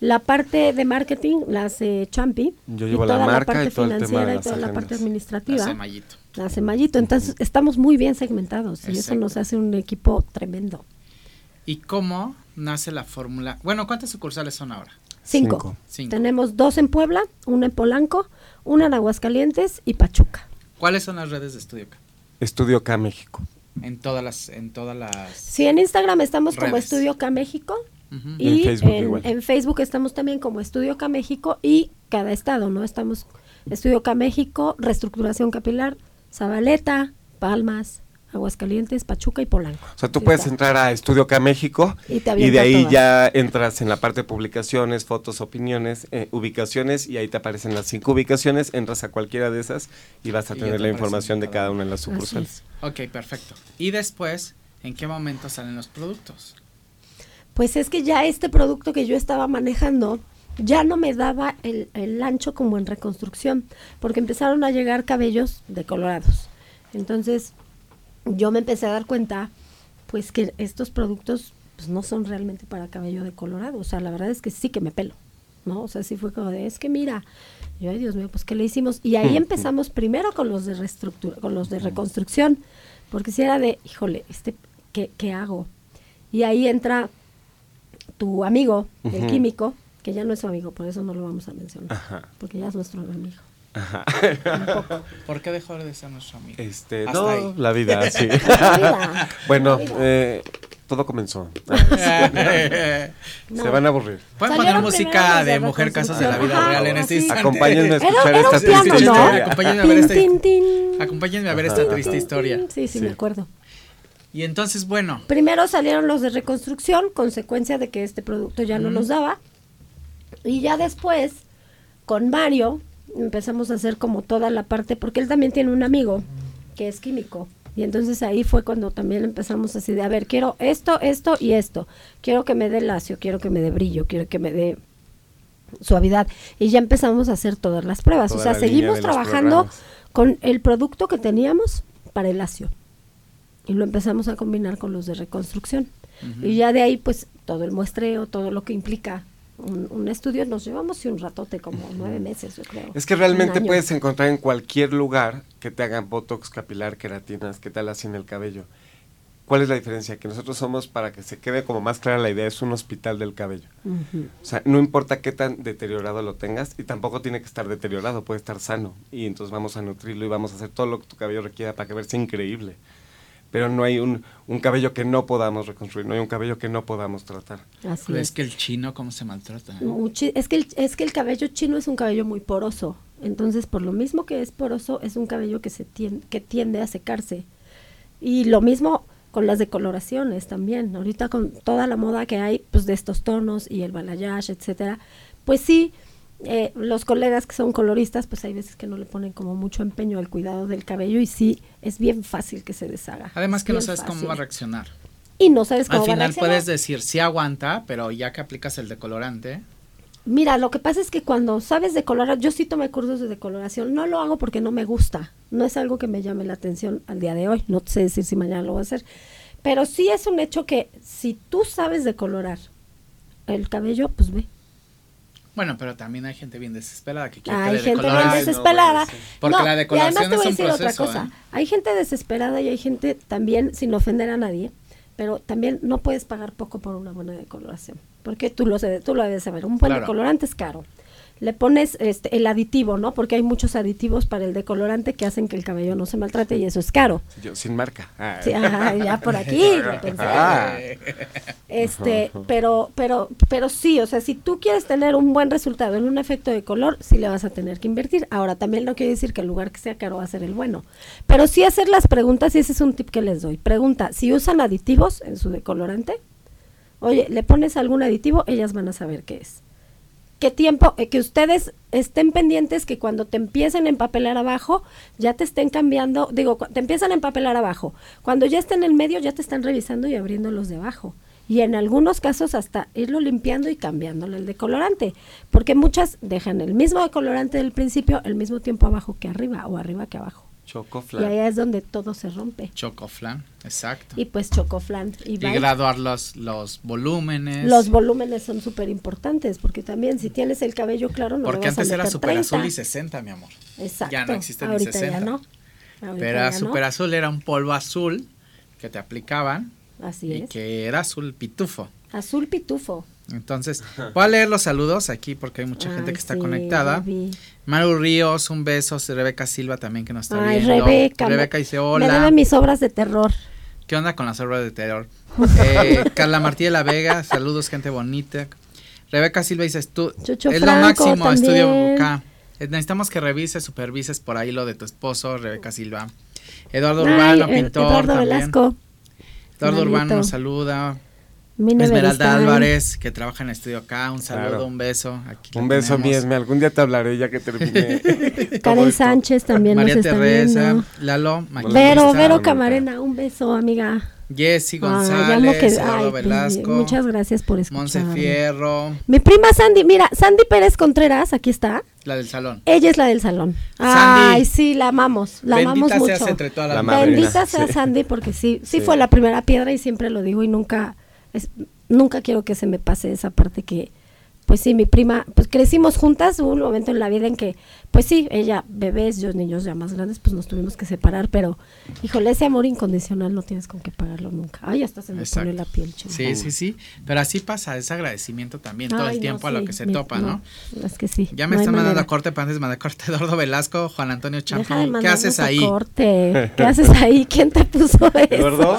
La parte de marketing la hace Champi. Yo y llevo la toda marca parte y todo el tema de financiera y toda la parte administrativa. Hace mallito. la hace Mayito. Entonces estamos muy bien segmentados y eso nos hace un equipo tremendo. ¿Y cómo nace la fórmula? Bueno, ¿cuántas sucursales son ahora? Cinco. Cinco. Cinco. Tenemos dos en Puebla, una en Polanco, una en Aguascalientes y Pachuca. ¿Cuáles son las redes de Estudio K? Estudio K México. En todas las, en todas las. Sí, en Instagram estamos como. Estudio K México. Y en Facebook en, igual. en Facebook estamos también como Estudio K México y cada estado, ¿no? Estamos Estudio K México, Reestructuración Capilar, Zabaleta, Palmas, Aguascalientes, Pachuca y Polanco. O sea, tú Sí puedes está. entrar a Estudio K México Y te y, avienta de ahí todas. ya entras en la parte de publicaciones, fotos, opiniones, eh, ubicaciones y ahí te aparecen las cinco ubicaciones, entras a cualquiera de esas y vas a Y tener te la información de cada una. de las sucursales. Ok, perfecto. Y después, ¿en qué momento salen los productos? Pues es que ya este producto que yo estaba manejando ya no me daba el, el ancho como en reconstrucción, porque empezaron a llegar cabellos decolorados. Entonces yo me empecé a dar cuenta, pues que estos productos pues, no son realmente para cabello decolorado. O sea, la verdad es que sí que me pelo, ¿no? O sea, sí fue como de, es que mira, yo, ay Dios mío, pues ¿qué le hicimos? Y ahí [LAUGHS] empezamos primero con los de reestructura, con los de reconstrucción, porque si era de, híjole, este, ¿qué, qué hago? Y ahí entra tu amigo, el químico, que ya no es su amigo, por eso no lo vamos a mencionar, Ajá. porque ya es nuestro amigo. Ajá. Un poco. ¿Por qué dejó de ser nuestro amigo? Este, Hasta no, ahí. la vida, [LAUGHS] sí. La vida. bueno, La vida. eh, todo comenzó. No. [LAUGHS] Se van a aburrir. ¿Pueden poner música de los Mujer Casos de la Vida Real en este instante? Acompáñenme a escuchar era esta piano, triste ¿no? historia. Acompáñenme a ver este-. Acompáñenme a ver esta triste historia. Sí, sí, Sí. me acuerdo. Y entonces, bueno, Primero salieron los de reconstrucción, consecuencia de que este producto ya no nos daba. Y ya después, con Mario, empezamos a hacer como toda la parte, porque él también tiene un amigo que es químico. Y entonces ahí fue cuando también empezamos así de, a ver, quiero esto, esto y esto. Quiero que me dé lacio, quiero que me dé brillo, quiero que me dé suavidad. Y ya empezamos a hacer todas las pruebas. Toda o sea, seguimos trabajando con el producto que teníamos para el lacio. Y lo empezamos a combinar con los de reconstrucción. Y ya de ahí, pues, todo el muestreo, todo lo que implica un, un estudio, nos llevamos un ratote, como nueve meses, yo creo. Es que realmente puedes encontrar en cualquier lugar que te hagan botox capilar, queratinas, que tal así en el cabello. ¿Cuál es la diferencia? Que nosotros somos, para que se quede como más clara la idea, es un hospital del cabello. O sea, no importa qué tan deteriorado lo tengas y tampoco tiene que estar deteriorado, puede estar sano. Y entonces vamos a nutrirlo y vamos a hacer todo lo que tu cabello requiera para que verse increíble. Pero no hay un, un cabello que no podamos reconstruir, no hay un cabello que no podamos tratar. Así pero es. es que el chino, ¿cómo se maltrata? eh? Muchi- es, que el, es que el cabello chino es un cabello muy poroso. Entonces, por lo mismo que es poroso, es un cabello que, se tien- que tiende a secarse. Y lo mismo con las decoloraciones también. Ahorita con toda la moda que hay pues de estos tonos y el balayage, etcétera, pues sí, eh, los colegas que son coloristas, pues hay veces que no le ponen como mucho empeño al cuidado del cabello y sí, es bien fácil que se deshaga. Además Es que no sabes cómo va a reaccionar. Y no sabes cómo Al va a final reaccionar. puedes decir, sí aguanta, pero ya que aplicas el decolorante, Mira, lo que pasa es que cuando sabes decolorar, yo sí tomé cursos de decoloración, no lo hago porque no me gusta, no es algo que me llame la atención al día de hoy, no sé decir si mañana lo voy a hacer, pero sí es un hecho que si tú sabes decolorar el cabello, pues ve. Bueno, pero también hay gente bien desesperada que quiere Hay que le gente bien no, desesperada. sí. Porque la y además te voy a es un decir otra cosa. ¿eh? Hay gente desesperada y hay gente también, sin ofender a nadie, pero también no puedes pagar poco por una buena decoloración. Porque tú lo, sabes- tú lo debes saber. Un buen Claro. decolorante es caro. Le pones este, el aditivo, ¿no? Porque hay muchos aditivos para el decolorante que hacen que el cabello no se maltrate y eso es caro. Yo, sin marca. Ah. Sí, ajá, ya por aquí, [LAUGHS] pensé. Ah. Este, pero, pero, pero sí, o sea, si tú quieres tener un buen resultado en un efecto de color, sí le vas a tener que invertir. Ahora, también no quiere decir que el lugar que sea caro va a ser el bueno. Pero sí hacer las preguntas, y ese es un tip que les doy. Pregunta, si usan aditivos en su decolorante, oye, le pones algún aditivo, ellas van a saber qué es. ¿Qué tiempo? Eh, que ustedes estén pendientes que cuando te empiecen a empapelar abajo, ya te estén cambiando, digo, te empiezan a empapelar abajo. Cuando ya estén en medio, ya te están revisando y abriendo los de abajo. Y en algunos casos hasta irlo limpiando y cambiándole el decolorante. Porque muchas dejan el mismo decolorante del principio el mismo tiempo abajo que arriba o arriba que abajo. Chocoflan. Y allá es donde todo se rompe. Chocoflan, exacto. Y pues Chocoflan. Y, graduar los, los volúmenes. Los volúmenes son súper importantes porque también si tienes el cabello claro no Porque vas a antes era meter super 30. azul y 60, mi amor. Exacto. ya no existe ni Ahorita 60. Ya no. Ahorita Pero era ya no. super azul, era un polvo azul que te aplicaban Así y es. que era azul pitufo. Azul pitufo. Entonces, voy a leer los saludos aquí porque hay mucha gente Ay, que está sí, conectada. Maru Ríos, un beso. Rebeca Silva también que nos está Ay, viendo. Rebeca. me- Rebeca dice Me hola. debe mis obras de terror. ¿Qué onda con las obras de terror? [LAUGHS] Eh, Carla Martí de la Vega, saludos, gente bonita. Rebeca Silva dice, tú, Chucho es lo máximo, estudio acá. Eh, Necesitamos que revises, supervises por ahí lo de tu esposo, Rebeca Silva. Eduardo Ay, Urbano, eh, pintor Eduardo también. Velasco. Eduardo Manito. Urbano nos saluda. Esmeralda Beristain. Álvarez, que trabaja en el estudio acá, un saludo, Claro. un beso. Aquí la Un beso, tenemos. mi Esme. Algún día te hablaré ya que termine. [LAUGHS] Karen esto. Sánchez también María nos está Teresa, viendo. Lalo, Vero, Vero. Camarena, un beso, amiga. Jessy González, que- Eduardo ay, Velasco, Muchas gracias por Monse escuchar. Fierro, Mi prima Sandy, mira, Sandy Pérez Contreras, aquí está. la del salón. Ella es la del salón. Sandy. Ay, sí, la amamos, la amamos Bendita mucho. seas entre todas La las madrina. Bendita sea Sí. Sandy porque sí, sí, Sí. fue la primera piedra y siempre lo digo y nunca, es- nunca quiero que se me pase esa parte que, pues sí, mi prima, pues crecimos juntas, hubo un momento en la vida en que, pues sí, ella, bebés, yo niños ya más grandes, pues nos tuvimos que separar, pero, híjole, ese amor incondicional no tienes con qué pagarlo nunca. Ay, hasta se me Exacto. pone la piel chula. Sí, sí, sí. Pero así pasa, es agradecimiento también todo Ay, el no, tiempo a lo que se mi- topa, ¿no? Es que sí. Ya me no están mandando manera. a corte, para antes de mandar corte, [LAUGHS] Eduardo Velasco, Juan Antonio de Champón. ¿Qué haces ahí? corte. [LAUGHS] ¿Qué haces ahí? ¿Quién te puso eso? ¿Eduardo?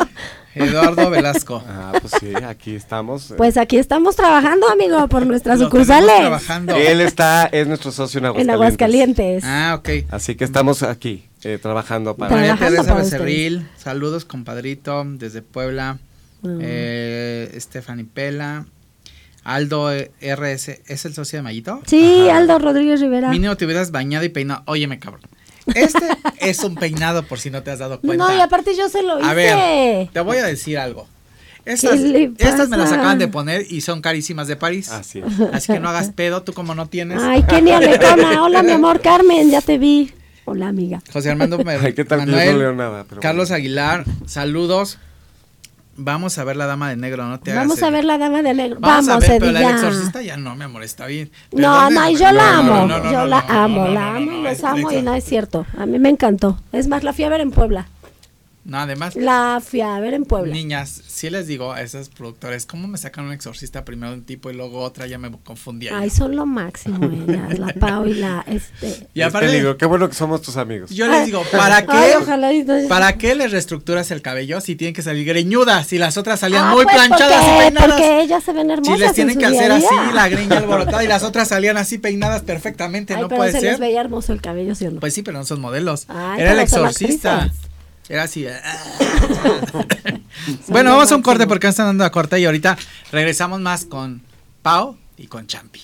Eduardo [LAUGHS] Velasco. Ah, pues sí, aquí estamos. Pues aquí estamos trabajando, amigo, por nuestras Lo sucursales. trabajando. Él está, es nuestro socio en En Aguascalientes. Aguascalientes. Ah, ok. Así que estamos aquí, eh, trabajando para... María Trabajando Teresa para Becerril, saludos, compadrito, desde Puebla. Mm. Eh, Stephanie Pela. Aldo eh, RS, ¿es el socio de Mayito? Sí, Ajá. Aldo Rodríguez Rivera. Mínimo te hubieras bañado y peinado. Óyeme, cabrón. Este es un peinado por si no te has dado cuenta. No, y aparte yo se lo hice. A ver, te voy a decir algo. Estas, estas me las acaban de poner y son carísimas de París. Así es. Así que no hagas pedo, tú como no tienes. Ay, Kenia Letona. [LAUGHS] Hola, mi amor, Carmen, ya te vi. Hola, amiga. José Armando [LAUGHS] Ay, ¿qué tal Manuel, no leo nada? Pero Carlos bueno. Aguilar, saludos. Vamos a ver la dama de negro, no te hagas Vamos a ver la dama de negro. Vamos, Vamos, a ver, pero la del exorcista ya no, mi amor, está bien. No, no, y yo la amo. yo la amo, la amo los amo y no es cierto. A mí me encantó. Es más, la fui a ver en Puebla. No, además, La fui a ver en Puebla. niñas, si les digo a esos productores, ¿cómo me sacan un exorcista primero de un tipo y luego otra? Ya me confundí. ahí. Ay, son lo máximo ellas, la Pau y la este. [LAUGHS] y Es aparte, peligro, qué bueno que somos tus amigos. yo les digo, ¿para qué? Ay, ojalá y no- ¿Para qué les reestructuras el cabello si tienen que salir greñudas? Si las otras salían Ah, muy pues, planchadas porque, y peinadas. Porque ellas se ven hermosas. Si les en tienen su que día hacer así, la greña [LAUGHS] alborotada y las otras salían así peinadas perfectamente, Ay, no pero puede se ser. les veía hermoso el cabello, ¿sí o no? Pues sí, pero no son modelos. Ay, Era el exorcista. Era así. [LAUGHS] bueno, vamos a un corte porque están dando a corte y ahorita regresamos más con Pau y con Champi.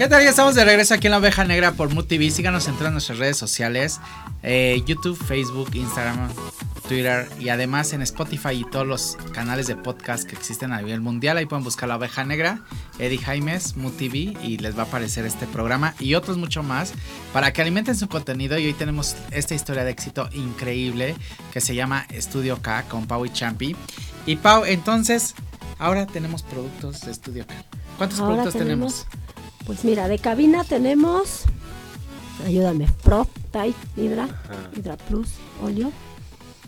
¿Qué tal? Ya estamos de regreso aquí en la Oveja Negra por MUTV. Síganos en todas nuestras redes sociales: eh, YouTube, Facebook, Instagram, Twitter y además en Spotify y todos los canales de podcast que existen a nivel mundial. Ahí pueden buscar la Oveja Negra, Eddie Jaimes, MUTV y les va a aparecer este programa y otros mucho más para que alimenten su contenido. Y hoy tenemos esta historia de éxito increíble que se llama Estudio K con Pau y Champi. Y Pau, entonces, ahora tenemos productos de Estudio K. ¿Cuántos Ahora productos tenemos? Pues mira, de cabina tenemos, ayúdame, Pro, Type, Hydra, Hydra Plus, Olio.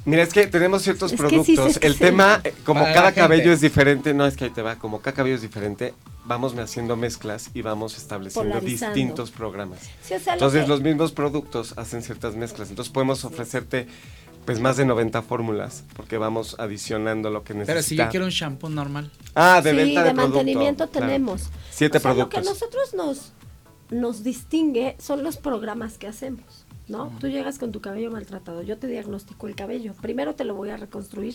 Mira, es que tenemos ciertos Es productos. sí el tema, eh, como Para cada cabello es diferente, no es que ahí te va, como cada cabello es diferente, vamos haciendo mezclas y vamos estableciendo distintos programas. Sí, o sea, lo Entonces que- los mismos productos hacen ciertas mezclas. Entonces podemos ofrecerte pues más de 90 fórmulas porque vamos adicionando lo que necesita. Pero si yo quiero un shampoo normal. Ah, de sí, venta de, de producto, mantenimiento claro. tenemos. Siete O sea, productos. Lo que nosotros nos, nos distingue son los programas que hacemos, ¿no? Tú llegas con tu cabello maltratado, yo te diagnostico el cabello. Primero te lo voy a reconstruir.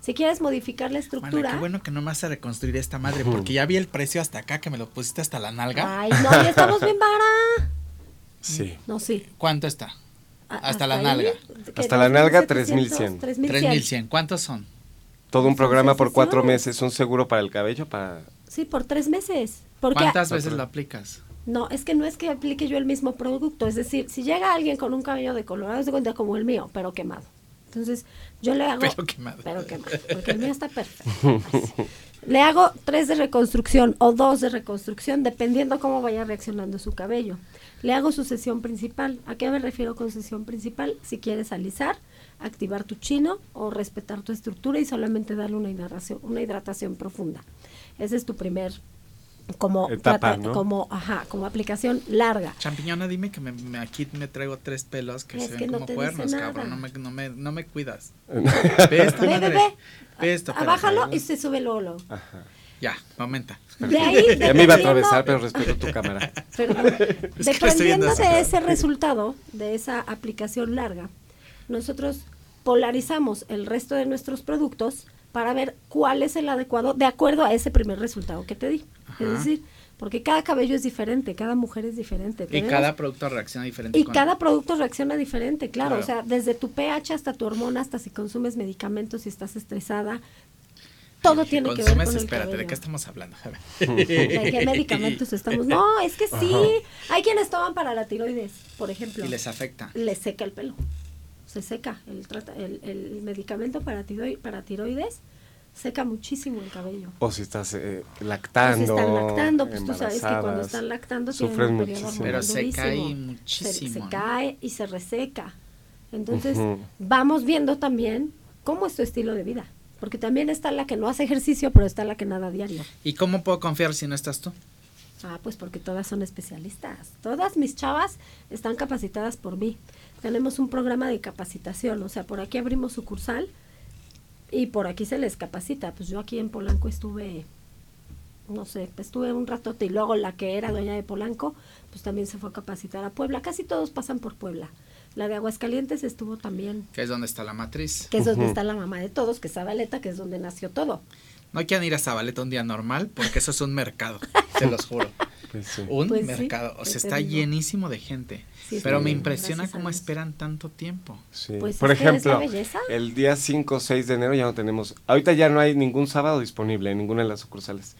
Si quieres modificar la Bueno, estructura. qué bueno que no me hace reconstruir esta madre, porque ya vi el precio hasta acá, que me lo pusiste hasta la nalga. Ay, no, ya estamos bien [LAUGHS] vara. Sí. No, sí. ¿Cuánto está? Hasta la nalga. Hasta la nalga, 3,700, 3,100. 3100. ¿Cuántos son? Todo un Son programa por cuatro meses, un seguro para el cabello, para... Sí, por tres meses. Porque ¿Cuántas veces lo aplicas? No, es que no es que aplique yo el mismo producto. Es decir, si llega alguien con un cabello de color, de cuenta como el mío, pero quemado. Entonces, yo le hago. [LAUGHS] Pero quemado. Pero quemado. Porque el mío está [LAUGHS] perfecto. Así. Le hago tres de reconstrucción o dos de reconstrucción, dependiendo cómo vaya reaccionando su cabello. Le hago su sesión principal. ¿A qué me refiero con sesión principal? Si quieres alisar, activar tu chino o respetar tu estructura y solamente darle una hidratación, una hidratación profunda. Ese es tu primer como Etapa, trata- ¿no? como ajá, como aplicación larga. Champiñona, dime que me, me- aquí me traigo tres pelos que Es se que ven no como te dice cuernos, nada. cabrón. No me, no me, no me cuidas. [LAUGHS] Ve esta Ve, madre. ve, ve. Ve esto, espérate. Abájalo y se sube luego. luego. Ajá. Ya, aumenta. De ahí, [LAUGHS] Ya me iba a atravesar, pero respeto tu cámara. Perdón. [LAUGHS] Es Dependiendo de ese resultado, de esa aplicación larga, nosotros polarizamos el resto de nuestros productos para ver cuál es el adecuado de acuerdo a ese primer resultado que te di. Ajá. Es decir, porque cada cabello es diferente, cada mujer es diferente. Y cada producto reacciona diferente. y con- cada producto reacciona diferente, claro. Claro. O sea, desde tu pH hasta tu hormona, hasta si consumes medicamentos, si estás estresada. Todo Si tiene que ver con el espérate, ¿de qué estamos hablando? A ver. [LAUGHS] ¿De qué [LAUGHS] medicamentos estamos? [LAUGHS] No, es que sí. Hay quienes toman para la tiroides, por ejemplo. Y les afecta. Les seca el pelo. Se seca. El, trata, el, el medicamento para, tiroi- para tiroides seca muchísimo el cabello. O si estás eh, O si lactando. están lactando, pues tú sabes que cuando están lactando sufren muchísimo. Pero se cae muchísimo, Se, cae y se reseca. Entonces, vamos viendo también cómo es tu estilo de vida. Porque también está la que no hace ejercicio, pero está la que nada diario. ¿Y cómo puedo confiar si no estás tú? Ah, pues porque todas son especialistas. Todas mis chavas están capacitadas por mí. Tenemos un programa de capacitación, o sea, por aquí abrimos sucursal y por aquí se les capacita. Pues yo aquí en Polanco estuve, no sé, estuve un ratote y luego la que era dueña de Polanco, pues también se fue a capacitar a Puebla. Casi todos pasan por Puebla. La de Aguascalientes estuvo también, Que es donde está la matriz. que es donde está la mamá de todos, que es Zabaleta, que es donde nació todo. No quieran ir a Zabaleta un día normal porque eso es un mercado, [LAUGHS] te los juro. Pues sí. Un Pues sí, mercado. O ¿qué sea, está digo? llenísimo de gente. Sí, Pero sí. me impresiona Gracias cómo esperan tanto tiempo. Sí. Pues Por ejemplo, el día 5 o 6 de enero ya no tenemos. Ahorita ya no hay ningún sábado disponible en ninguna de las sucursales.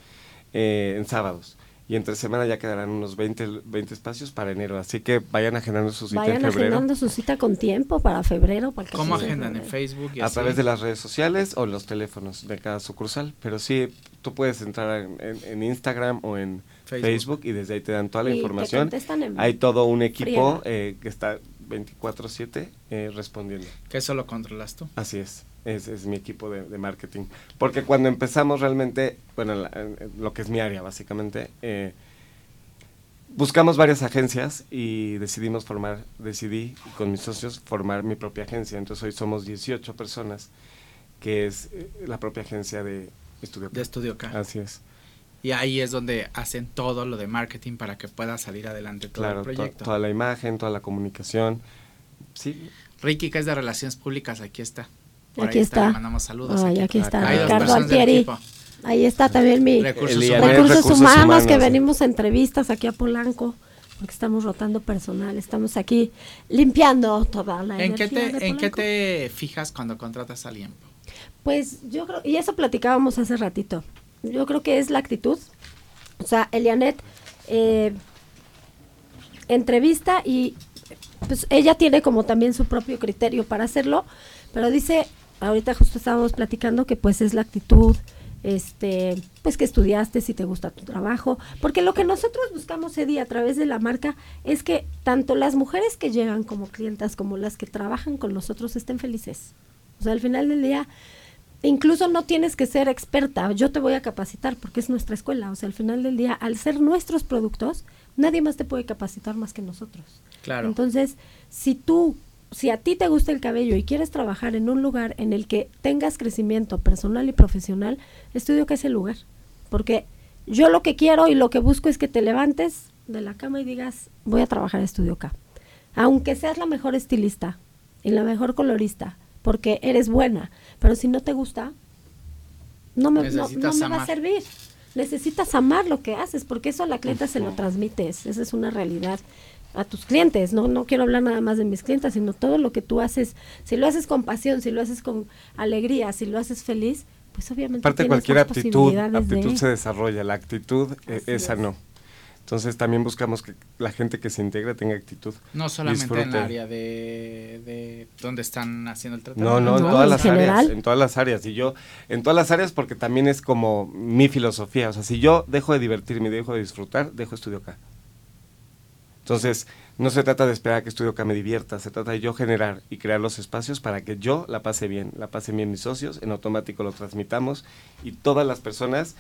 eh, en sábados. Y entre semana ya quedarán unos 20, 20 espacios para enero. Así que vayan agendando su cita Vayan en febrero. agendando su cita con tiempo para febrero. Para ¿Cómo 14 de agendan? ¿En febrero. Facebook? Y A así? través de las redes sociales o los teléfonos de cada sucursal. Pero sí, tú puedes entrar en, en- en Instagram o en Facebook. Facebook. y desde ahí te dan toda la Y te información. contestan en Hay todo un equipo eh, que está 24/7 eh, respondiendo. Que eso lo controlas tú. Así es, es, es mi equipo de, de marketing. Porque cuando empezamos realmente, bueno, la- en lo que es mi área básicamente, eh, buscamos varias agencias y decidimos formar, decidí con mis socios formar mi propia agencia. Entonces hoy somos 18 personas, que es eh, la propia agencia de Estudio. De Estudio K. Así es, Y ahí es donde hacen todo lo de marketing para que pueda salir adelante todo claro, el to- proyecto. toda la imagen, toda la comunicación. Sí, Ricky, que es de Relaciones Públicas, aquí está. Por Aquí ahí está. Le mandamos saludos. Ay, aquí está Hay dos Ricardo Altieri. Ahí está también mi Recursos humanos. recursos, Recursos humanos, humanos, que venimos a entrevistas aquí a Polanco, porque estamos rotando personal, estamos aquí limpiando toda la ¿En qué, energía de te, ¿En qué te fijas cuando contratas a alguien? Pues yo creo, y eso platicábamos hace ratito, yo creo que es la actitud. O sea, Elianet eh, entrevista y pues ella tiene como también su propio criterio para hacerlo, pero dice, ahorita justo estábamos platicando que pues es la actitud, este, pues que estudiaste, si te gusta tu trabajo, porque lo que nosotros buscamos, Eddie, a través de la marca es que tanto las mujeres que llegan como clientas como las que trabajan con nosotros estén felices. O sea, al final del día, incluso no tienes que ser experta, yo te voy a capacitar porque es nuestra escuela. O sea, al final del día, al ser nuestros productos, nadie más te puede capacitar más que nosotros. Claro. Entonces, si tú, si a ti te gusta el cabello y quieres trabajar en un lugar en el que tengas crecimiento personal y profesional, estudio que es el lugar. Porque yo lo que quiero y lo que busco es que te levantes de la cama y digas, voy a trabajar en Estudio K. Aunque seas la mejor estilista y la mejor colorista, porque eres buena, pero si no te gusta, no me, no- me va a servir. Necesitas amar lo que haces, porque eso a la clienta se lo transmites, esa es una realidad a tus clientes, no no quiero hablar nada más de mis clientes, sino todo lo que tú haces, si lo haces con pasión, si lo haces con alegría, si lo haces feliz, pues obviamente Aparte cualquier aptitud, aptitud de- se desarrolla, la actitud eh, esa es. no. Entonces también buscamos que la gente que se integra tenga actitud. No solamente en disfrute. el área de, de donde están haciendo el tratamiento. no, en No, todas en las general. áreas, en todas las áreas. Y yo, en todas las áreas porque también es como mi filosofía. O sea, si yo dejo de divertirme y dejo de disfrutar, dejo estudio acá. Entonces, no se trata de esperar a que estudio acá me divierta, se trata de yo generar y crear los espacios para que yo la pase bien, la pasen bien mis socios, en automático lo transmitamos y todas las personas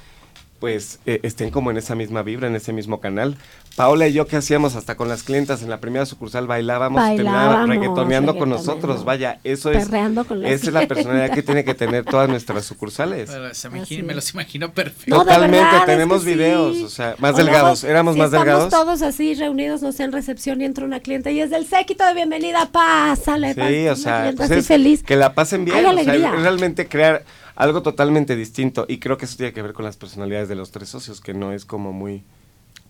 pues eh, estén como en esa misma vibra, en ese mismo canal. Paola y yo, ¿qué hacíamos? Hasta con las clientas en la primera sucursal bailábamos, y terminábamos Bailábamos, reggaetoneando con nosotros. Vaya, eso es, Perreando con las esa es la personalidad que tiene que tener todas nuestras sucursales. Se imagina- me los imagino perfecto. No, Totalmente, verdad, es tenemos que videos, sí. o sea, más O delgados, luego, éramos si más estamos delgados. todos así reunidos, no sé, en recepción y entra una clienta y es del séquito de bienvenida, pásale. Sí, pásale, o sea, pues así es feliz. que la pasen bien, Hay o sea, alegría. es realmente crear algo totalmente distinto y creo que eso tiene que ver con las personalidades de los tres socios, que no es como muy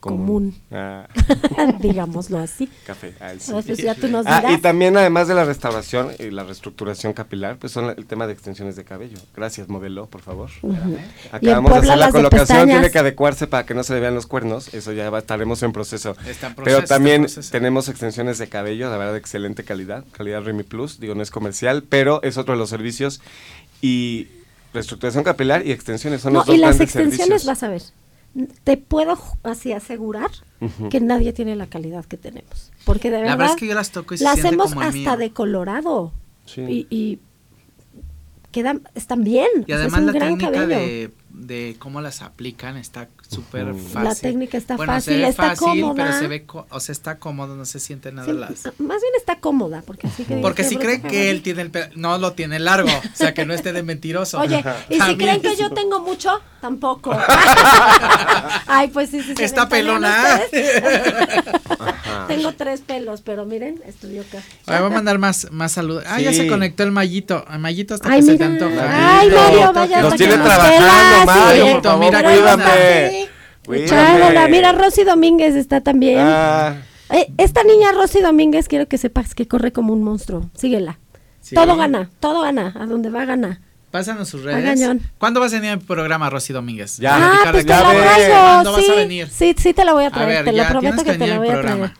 Común. Ah, [LAUGHS] Digámoslo así. café. ay, sí. Pues, pues, ya tú nos Ah, y también además de la restauración y la reestructuración capilar, pues son la- el tema de extensiones de cabello. Gracias, modelo, por favor. Acabamos de hacer la colocación, tiene que adecuarse para que no se le vean los cuernos, eso ya va- estaremos en proceso. Está en proceso, Pero está en también proceso. tenemos extensiones de cabello, la verdad de excelente calidad, calidad Remy Plus, digo no es comercial, pero es otro de los servicios y reestructuración capilar y extensiones son No, los dos y las extensiones servicios. vas a ver. Te puedo así asegurar que nadie tiene la calidad que tenemos. Porque de La verdad, verdad es que yo las toco y se las siente hacemos como el hasta mío. de colorado. Sí. Y, y quedan, están bien. Y o sea, es además un la gran técnica cabello. de, de cómo las aplican está súper fácil. La técnica está Bueno, fácil, se ve está fácil, cómoda. pero se ve, co- o sea, está cómodo, no se siente nada Sí, las... Más bien está cómoda, porque así que Porque que si creen que él tiene el pelo, no lo tiene largo, o sea, que no esté de mentiroso. Oye, y si creen que yo tengo mucho, tampoco. [LAUGHS] Ay, pues sí, sí. se Está pelona. tengo tres pelos, pero miren, estudió acá. Voy a mandar más, más saludos. Ah, ya Sí. se conectó el Mayito. A Mayito hasta Ay, que se te antoja. Ay. Mario, vaya. Nos tiene trabajando, Mario, sí. por favor, Mira, cuídame. Cuídame. Mira, Rosy Domínguez está también. Ah, Eh, esta niña Rosy Domínguez, quiero que sepas que corre como un monstruo. Síguela. Sí. Todo gana, todo gana. A donde va, gana. Pásanos sus redes. cañón. ¿Cuándo vas a venir a mi programa, Rosy Domínguez? Ya. ah, pues de te la. ¿Cuándo sí, vas a venir? sí, sí te la voy a traer. ver, te lo prometo que, que te la al voy a traer.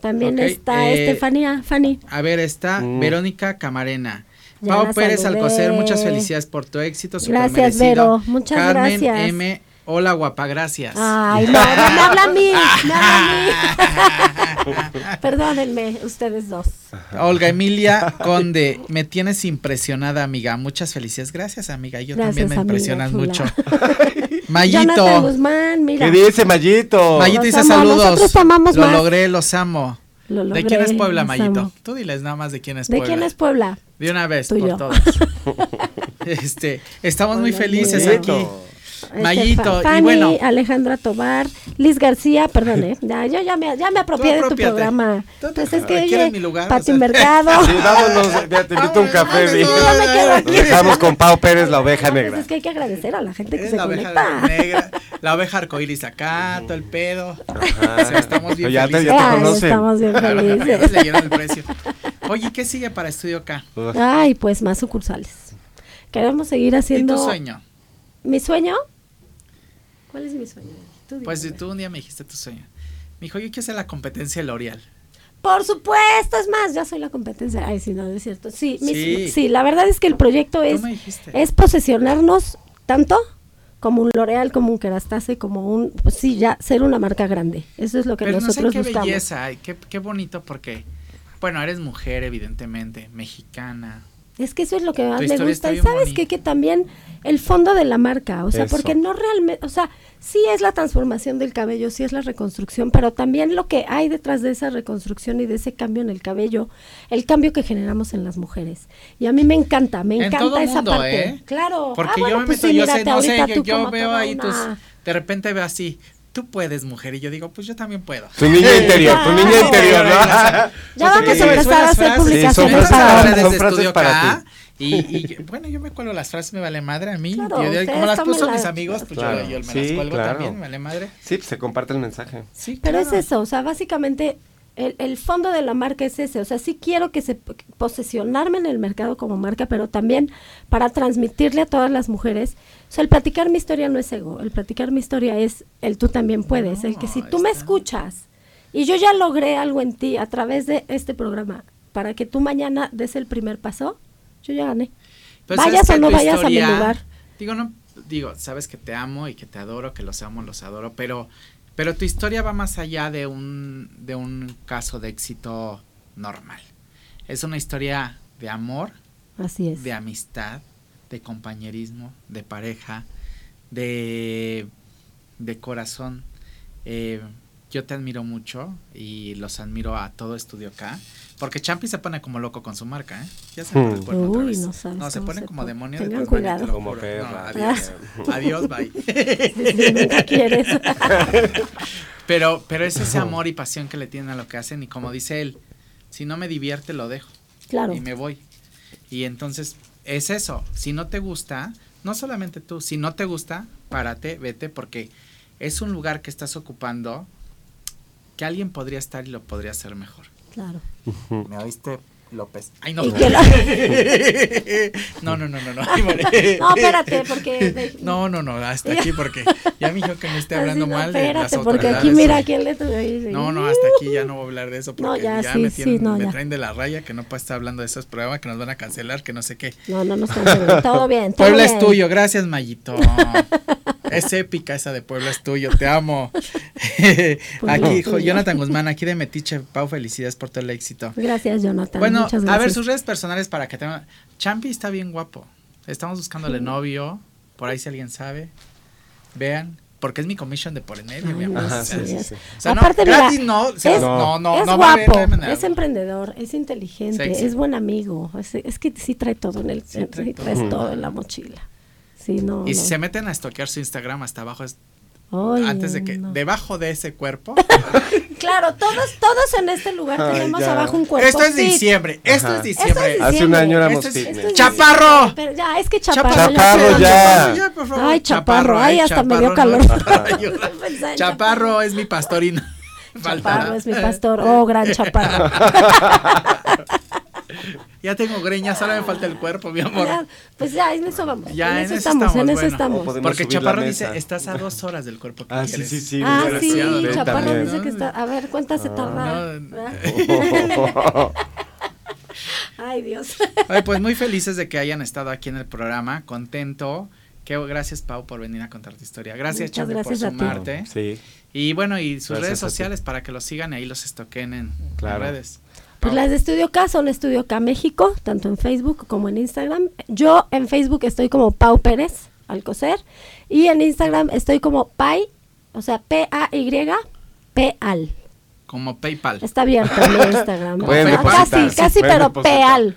También está eh, Estefanía, Fanny. A ver, está Mm. Verónica Camarena. Ya Pau Pérez saludé. Alcocer, muchas felicidades por tu éxito. Gracias, merecido. Vero, muchas Carmen gracias. M. Hola, guapa, gracias. Ay, no, no, me habla a mí, me habla a mí. [LAUGHS] Perdónenme, ustedes dos. Olga Emilia Conde, me tienes impresionada, amiga. Muchas felicidades. Gracias, amiga. Yo Gracias, también me impresionas chula. mucho. [LAUGHS] Mayito. Guzmán, mira. ¿Qué dice Mayito? Mayito Los dice amo, saludos. nosotros amamos Lo más. logré, los amo. Lo ¿De quién es Puebla, Mayito? amo. Tú diles nada más de quién es ¿De Puebla. quién es Puebla? De una vez, por todas. [LAUGHS] este, estamos muy felices aquí. Este, Mayito, Fa- y Fanny, bueno. Alejandra Tobar, Liz García, perdón, ¿eh? Ya, yo ya me, ya me apropié de tu programa. Te- Pues es que, ¿quieres oye, mi lugar? Pati O sea. Mercado. [LAUGHS] Sí, vámonos, ya te invito un [LAUGHS] café. Di. vámonos, me quedo aquí. Nos dejamos con Pau Pérez, la oveja Pues negra. es que hay que agradecer a la gente que Eres se la oveja conecta. negra, [LAUGHS] la oveja arcoíris acá, todo el pedo. Ajá. O sea, estamos bien Ya te, felices. ya te Ay, conocen. estamos bien ya felices. el precio. Oye, ¿qué sigue para Estudio K? Ay, pues más sucursales. Queremos seguir ¿Y haciendo. tu sueño? ¿Mi sueño? ¿Cuál es mi sueño? Tú dime, Pues tú un día me dijiste tu sueño. Me dijo, yo quiero hacer la competencia de L'Oreal. Por supuesto, es más, ya soy la competencia. Ay, sí, no, no es cierto. Sí, mi- Sí. la verdad es que el proyecto es, es posesionarnos tanto como un L'Oreal, como un Kerastase, como un, pues sí, ya ser una marca grande. Eso es lo que Pero no sé nosotros qué buscamos. belleza, ay, qué, qué bonito porque, bueno, eres mujer evidentemente, mexicana. Es que eso es lo que más me gusta. Y sabes qué? que también el fondo de la marca, o sea, Eso. porque no realmente, o sea, sí es la transformación del cabello, sí es la reconstrucción, pero también lo que hay detrás de esa reconstrucción y de ese cambio en el cabello, el cambio que generamos en las mujeres. Y a mí me encanta, me En encanta todo esa mundo, parte. ¿eh? Claro. Porque Ah, bueno, yo me pues meto, sí, yo sé, mírate, no sé, ahorita yo, yo veo ahí tus, de repente veo así, tú puedes mujer, y yo digo, pues yo también puedo. Tu niña [LAUGHS] interior, tu niña interior, ¿no? [LAUGHS] Ya Porque vamos a si me empezar a hacer frases, publicaciones para frases, hombres. son de frases estudio para K, ti. y, y, bueno, yo me cuelgo las frases, me vale madre a mí. Claro, yo- como las puso mis amigos, pues Claro. yo, yo me las cuelgo claro. también, me vale madre. Sí, pues se comparte el mensaje. Sí, Pero es eso, o sea, básicamente el, el fondo de la marca es ese, o sea, sí quiero que se posesionarme en el mercado como marca, pero también para transmitirle a todas las mujeres, o sea, el platicar mi historia no es ego, el platicar mi historia es el tú también puedes, el que si tú me escuchas y yo ya logré algo en ti a través de este programa, para que tú mañana des el primer paso, yo ya gané. Sabes vayas o no vayas a mi lugar. Digo, no, digo, sabes que te amo y que te adoro, que los amo, los adoro, pero, pero tu historia va más allá de un, de un caso de éxito normal. Es una historia de amor, Así es. de amistad, de compañerismo, de pareja, de, de corazón. Eh, yo te admiro mucho y los admiro a todo Estudio K. Porque Champi se pone como loco con su marca, ¿eh? Ya se pone el cuerno otra Uy, no sabes se cómo pone se como pone. demonio Tengan de cuidado. lo Como. No, adiós. [LAUGHS] adiós, bye. Nunca quieres. [LAUGHS] pero, pero es ese amor y pasión que le tienen a lo que hacen y como dice él, si no me divierte lo dejo claro. y me voy. Y entonces es eso, si no te gusta, no solamente tú, si no te gusta, párate, vete porque es un lugar que estás ocupando que alguien podría estar y lo podría hacer mejor. Claro. ¿Me oíste, López? Ay, [LAUGHS] no. No, no, no, no, no. No, espérate, porque. No, no, no, hasta aquí porque ya me dijo que me esté hablando mal de las espérate, porque aquí mira quién le tuve. No, no, hasta aquí ya no voy a hablar de eso porque No, ya, ya, sí, me, sí, tienen, no, me ya. traen de la raya que no puedo estar hablando de esos programas que nos van a cancelar, que no sé qué. No, no nos cancelan. Todo bien. Todo Puebla bien. es tuyo, gracias Mayito. [LAUGHS] es épica esa de Puebla es tuyo, te amo. [LAUGHS] Puebla [LAUGHS] aquí, es jo- tuyo. Jonathan Guzmán, aquí de Metiche, Pau, felicidades por todo el éxito. Gracias, Jonathan. Bueno, a ver sus redes personales para que tengan. Champi está bien guapo. Estamos buscándole novio, por ahí si alguien sabe. Vean, porque es mi commission de por en medio, mi amor. O sea, sí, sí, es. sí. O sea, Aparte, no, gratis no, es- no, no, es no va a haber- guapo, no hay manera. es emprendedor, es inteligente, Sexy. es buen amigo. Es, es que sí trae todo en el. Sí trae todo. todo en la mochila. Sí, no. Y si no. se meten a estoquear su Instagram hasta abajo es antes de que no. debajo de ese cuerpo. [LAUGHS] Claro, todos, todos en este lugar Ay, tenemos ya. abajo un cuerpo. esto es fit. diciembre, esto Ajá. es diciembre. Esto es Hace un año éramos es-. Esto es ¡Chaparro! pero ya, es que chaparro. Chaparro, ya. ya. por favor. Ay, chaparro, ay, hasta me dio chaparro, calor. [LAUGHS] Chaparro es mi pastorino. Chaparro es mi pastor. Oh, gran chaparro. [LAUGHS] [LAUGHS] Ya tengo greñas, ahora me falta el cuerpo, mi amor. Ya, pues ya, en eso vamos. Ya, en, eso estamos, en eso bueno. estamos. Porque Chaparro dice, estás a dos horas del cuerpo que Ah, sí, quieres. sí, sí. Ah, sí, desgraciado, Ven Chaparro también. dice que está. A ver, ¿cuántas se tarda? No. [LAUGHS] Ay, Dios. Ay, pues muy felices de que hayan estado aquí en el programa, contento. Que, gracias, Pau, por venir a contar tu historia. Gracias, Champi, por gracias a ti. sumarte. Sí. Y bueno, y sus Gracias redes sociales para que los sigan y ahí los estoquen en Claro. en redes. Pues las de Estudio K son Estudio K México, tanto en Facebook como en Instagram. Yo en Facebook estoy como Pau Pérez Alcocer y en Instagram estoy como Pai, o sea, P-A-Y, P-Al. Como PayPal. Está abierto mi [LAUGHS] Instagram. Ah, depositar, casi, sí, casi, pero. P-Al.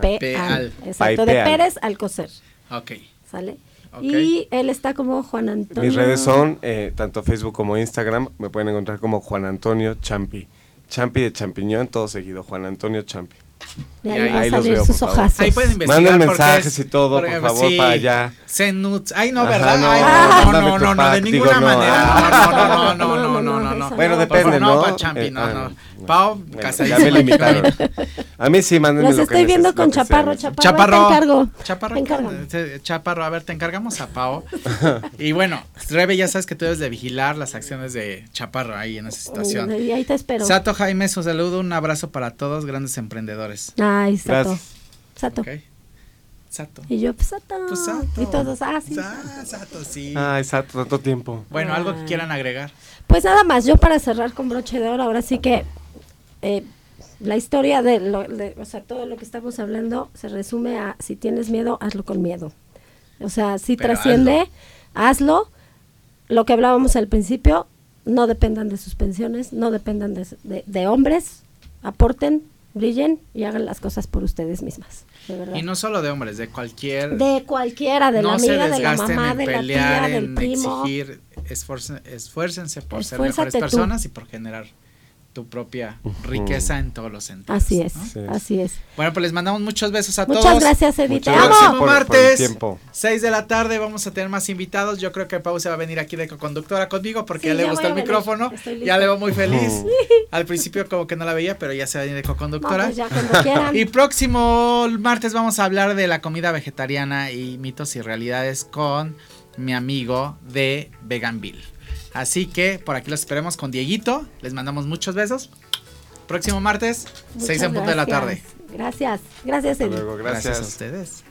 P-al. Exacto, de. Pérez Alcocer. Ok. ¿Sale? Y él está como Juan Antonio. Mis redes son eh, tanto Facebook como Instagram. Me pueden encontrar como Juan Antonio Champi. Champi de champiñón, todo seguido. Juan Antonio Champi. Y ahí- los veo, sus hojas. Ahí pueden investigar. Manden mensajes es- y todo, por favor, para allá. Send nudes. Ay, no, Ajá, ¿verdad? no, Ay, no, no, no, no, de ninguna digo, no, manera. ah. No, no, no, no, no, no, Bueno, depende, no, ¿no? pa' Champi, Eh, no, ah, no. bueno. Pau, Bueno, casadísimo. Ya me limitaron. A mí sí, mándenme Los lo que estoy viendo con. Chaparro. Chaparro, Chaparro, te encargo. Chaparro, Te encargo. eh, Chaparro, a ver, te encargamos a Pau. [LAUGHS] y bueno, Rebe, ya sabes que tú debes de vigilar las acciones de Chaparro ahí en esa situación. Y ahí te espero. Sato Jaime, su saludo, un abrazo para todos, grandes emprendedores. Ay, Sato. Gracias. Sato. ¿Ok? Sato. Y yo, pues Sato. Pues Sato. Y todos, ah, sí. Sa- Sato, sí. Ay, exacto, tanto tiempo. Bueno, algo que quieran agregar. Pues nada más, yo para cerrar con broche de oro, ahora sí que eh, la historia de, lo, de- o sea, todo lo que estamos hablando se resume a si tienes miedo, hazlo con miedo. O sea, si Pero trasciende, hazlo. Lo que hablábamos al principio, no dependan de sus pensiones, no dependan de, de- de hombres, aporten, brillen y hagan las cosas por ustedes mismas. De verdad. Y no solo de hombres, de cualquier... de cualquiera, de la no amiga, de la mamá, en de la pelear, tía, del en primo. exigir, esfuércense por ser mejores tú. personas y por generar tu propia riqueza en todos los sentidos. Así es, ¿no? Sí. así es. Bueno, pues les mandamos muchos besos a Muchas todos. gracias, Edith. Muchas gracias Próximo por- por el martes, tiempo. 6 de la tarde, vamos a tener más invitados. Yo creo que Pau se va a venir aquí de conductora conmigo porque Sí, ya le voy el venir. micrófono. Ya le veo muy feliz. [LAUGHS] Al principio como que no la veía, pero ya se va a venir de No, co-conductora. pues. [LAUGHS] Y próximo martes vamos a hablar de la comida vegetariana y mitos y realidades con mi amigo de Veganville. Así que por aquí los esperemos con Dieguito. Les mandamos muchos besos. Próximo martes, Muchas 6 en punto de la gracias. tarde. Gracias, gracias, Edith. luego, Gracias a gracias. ustedes.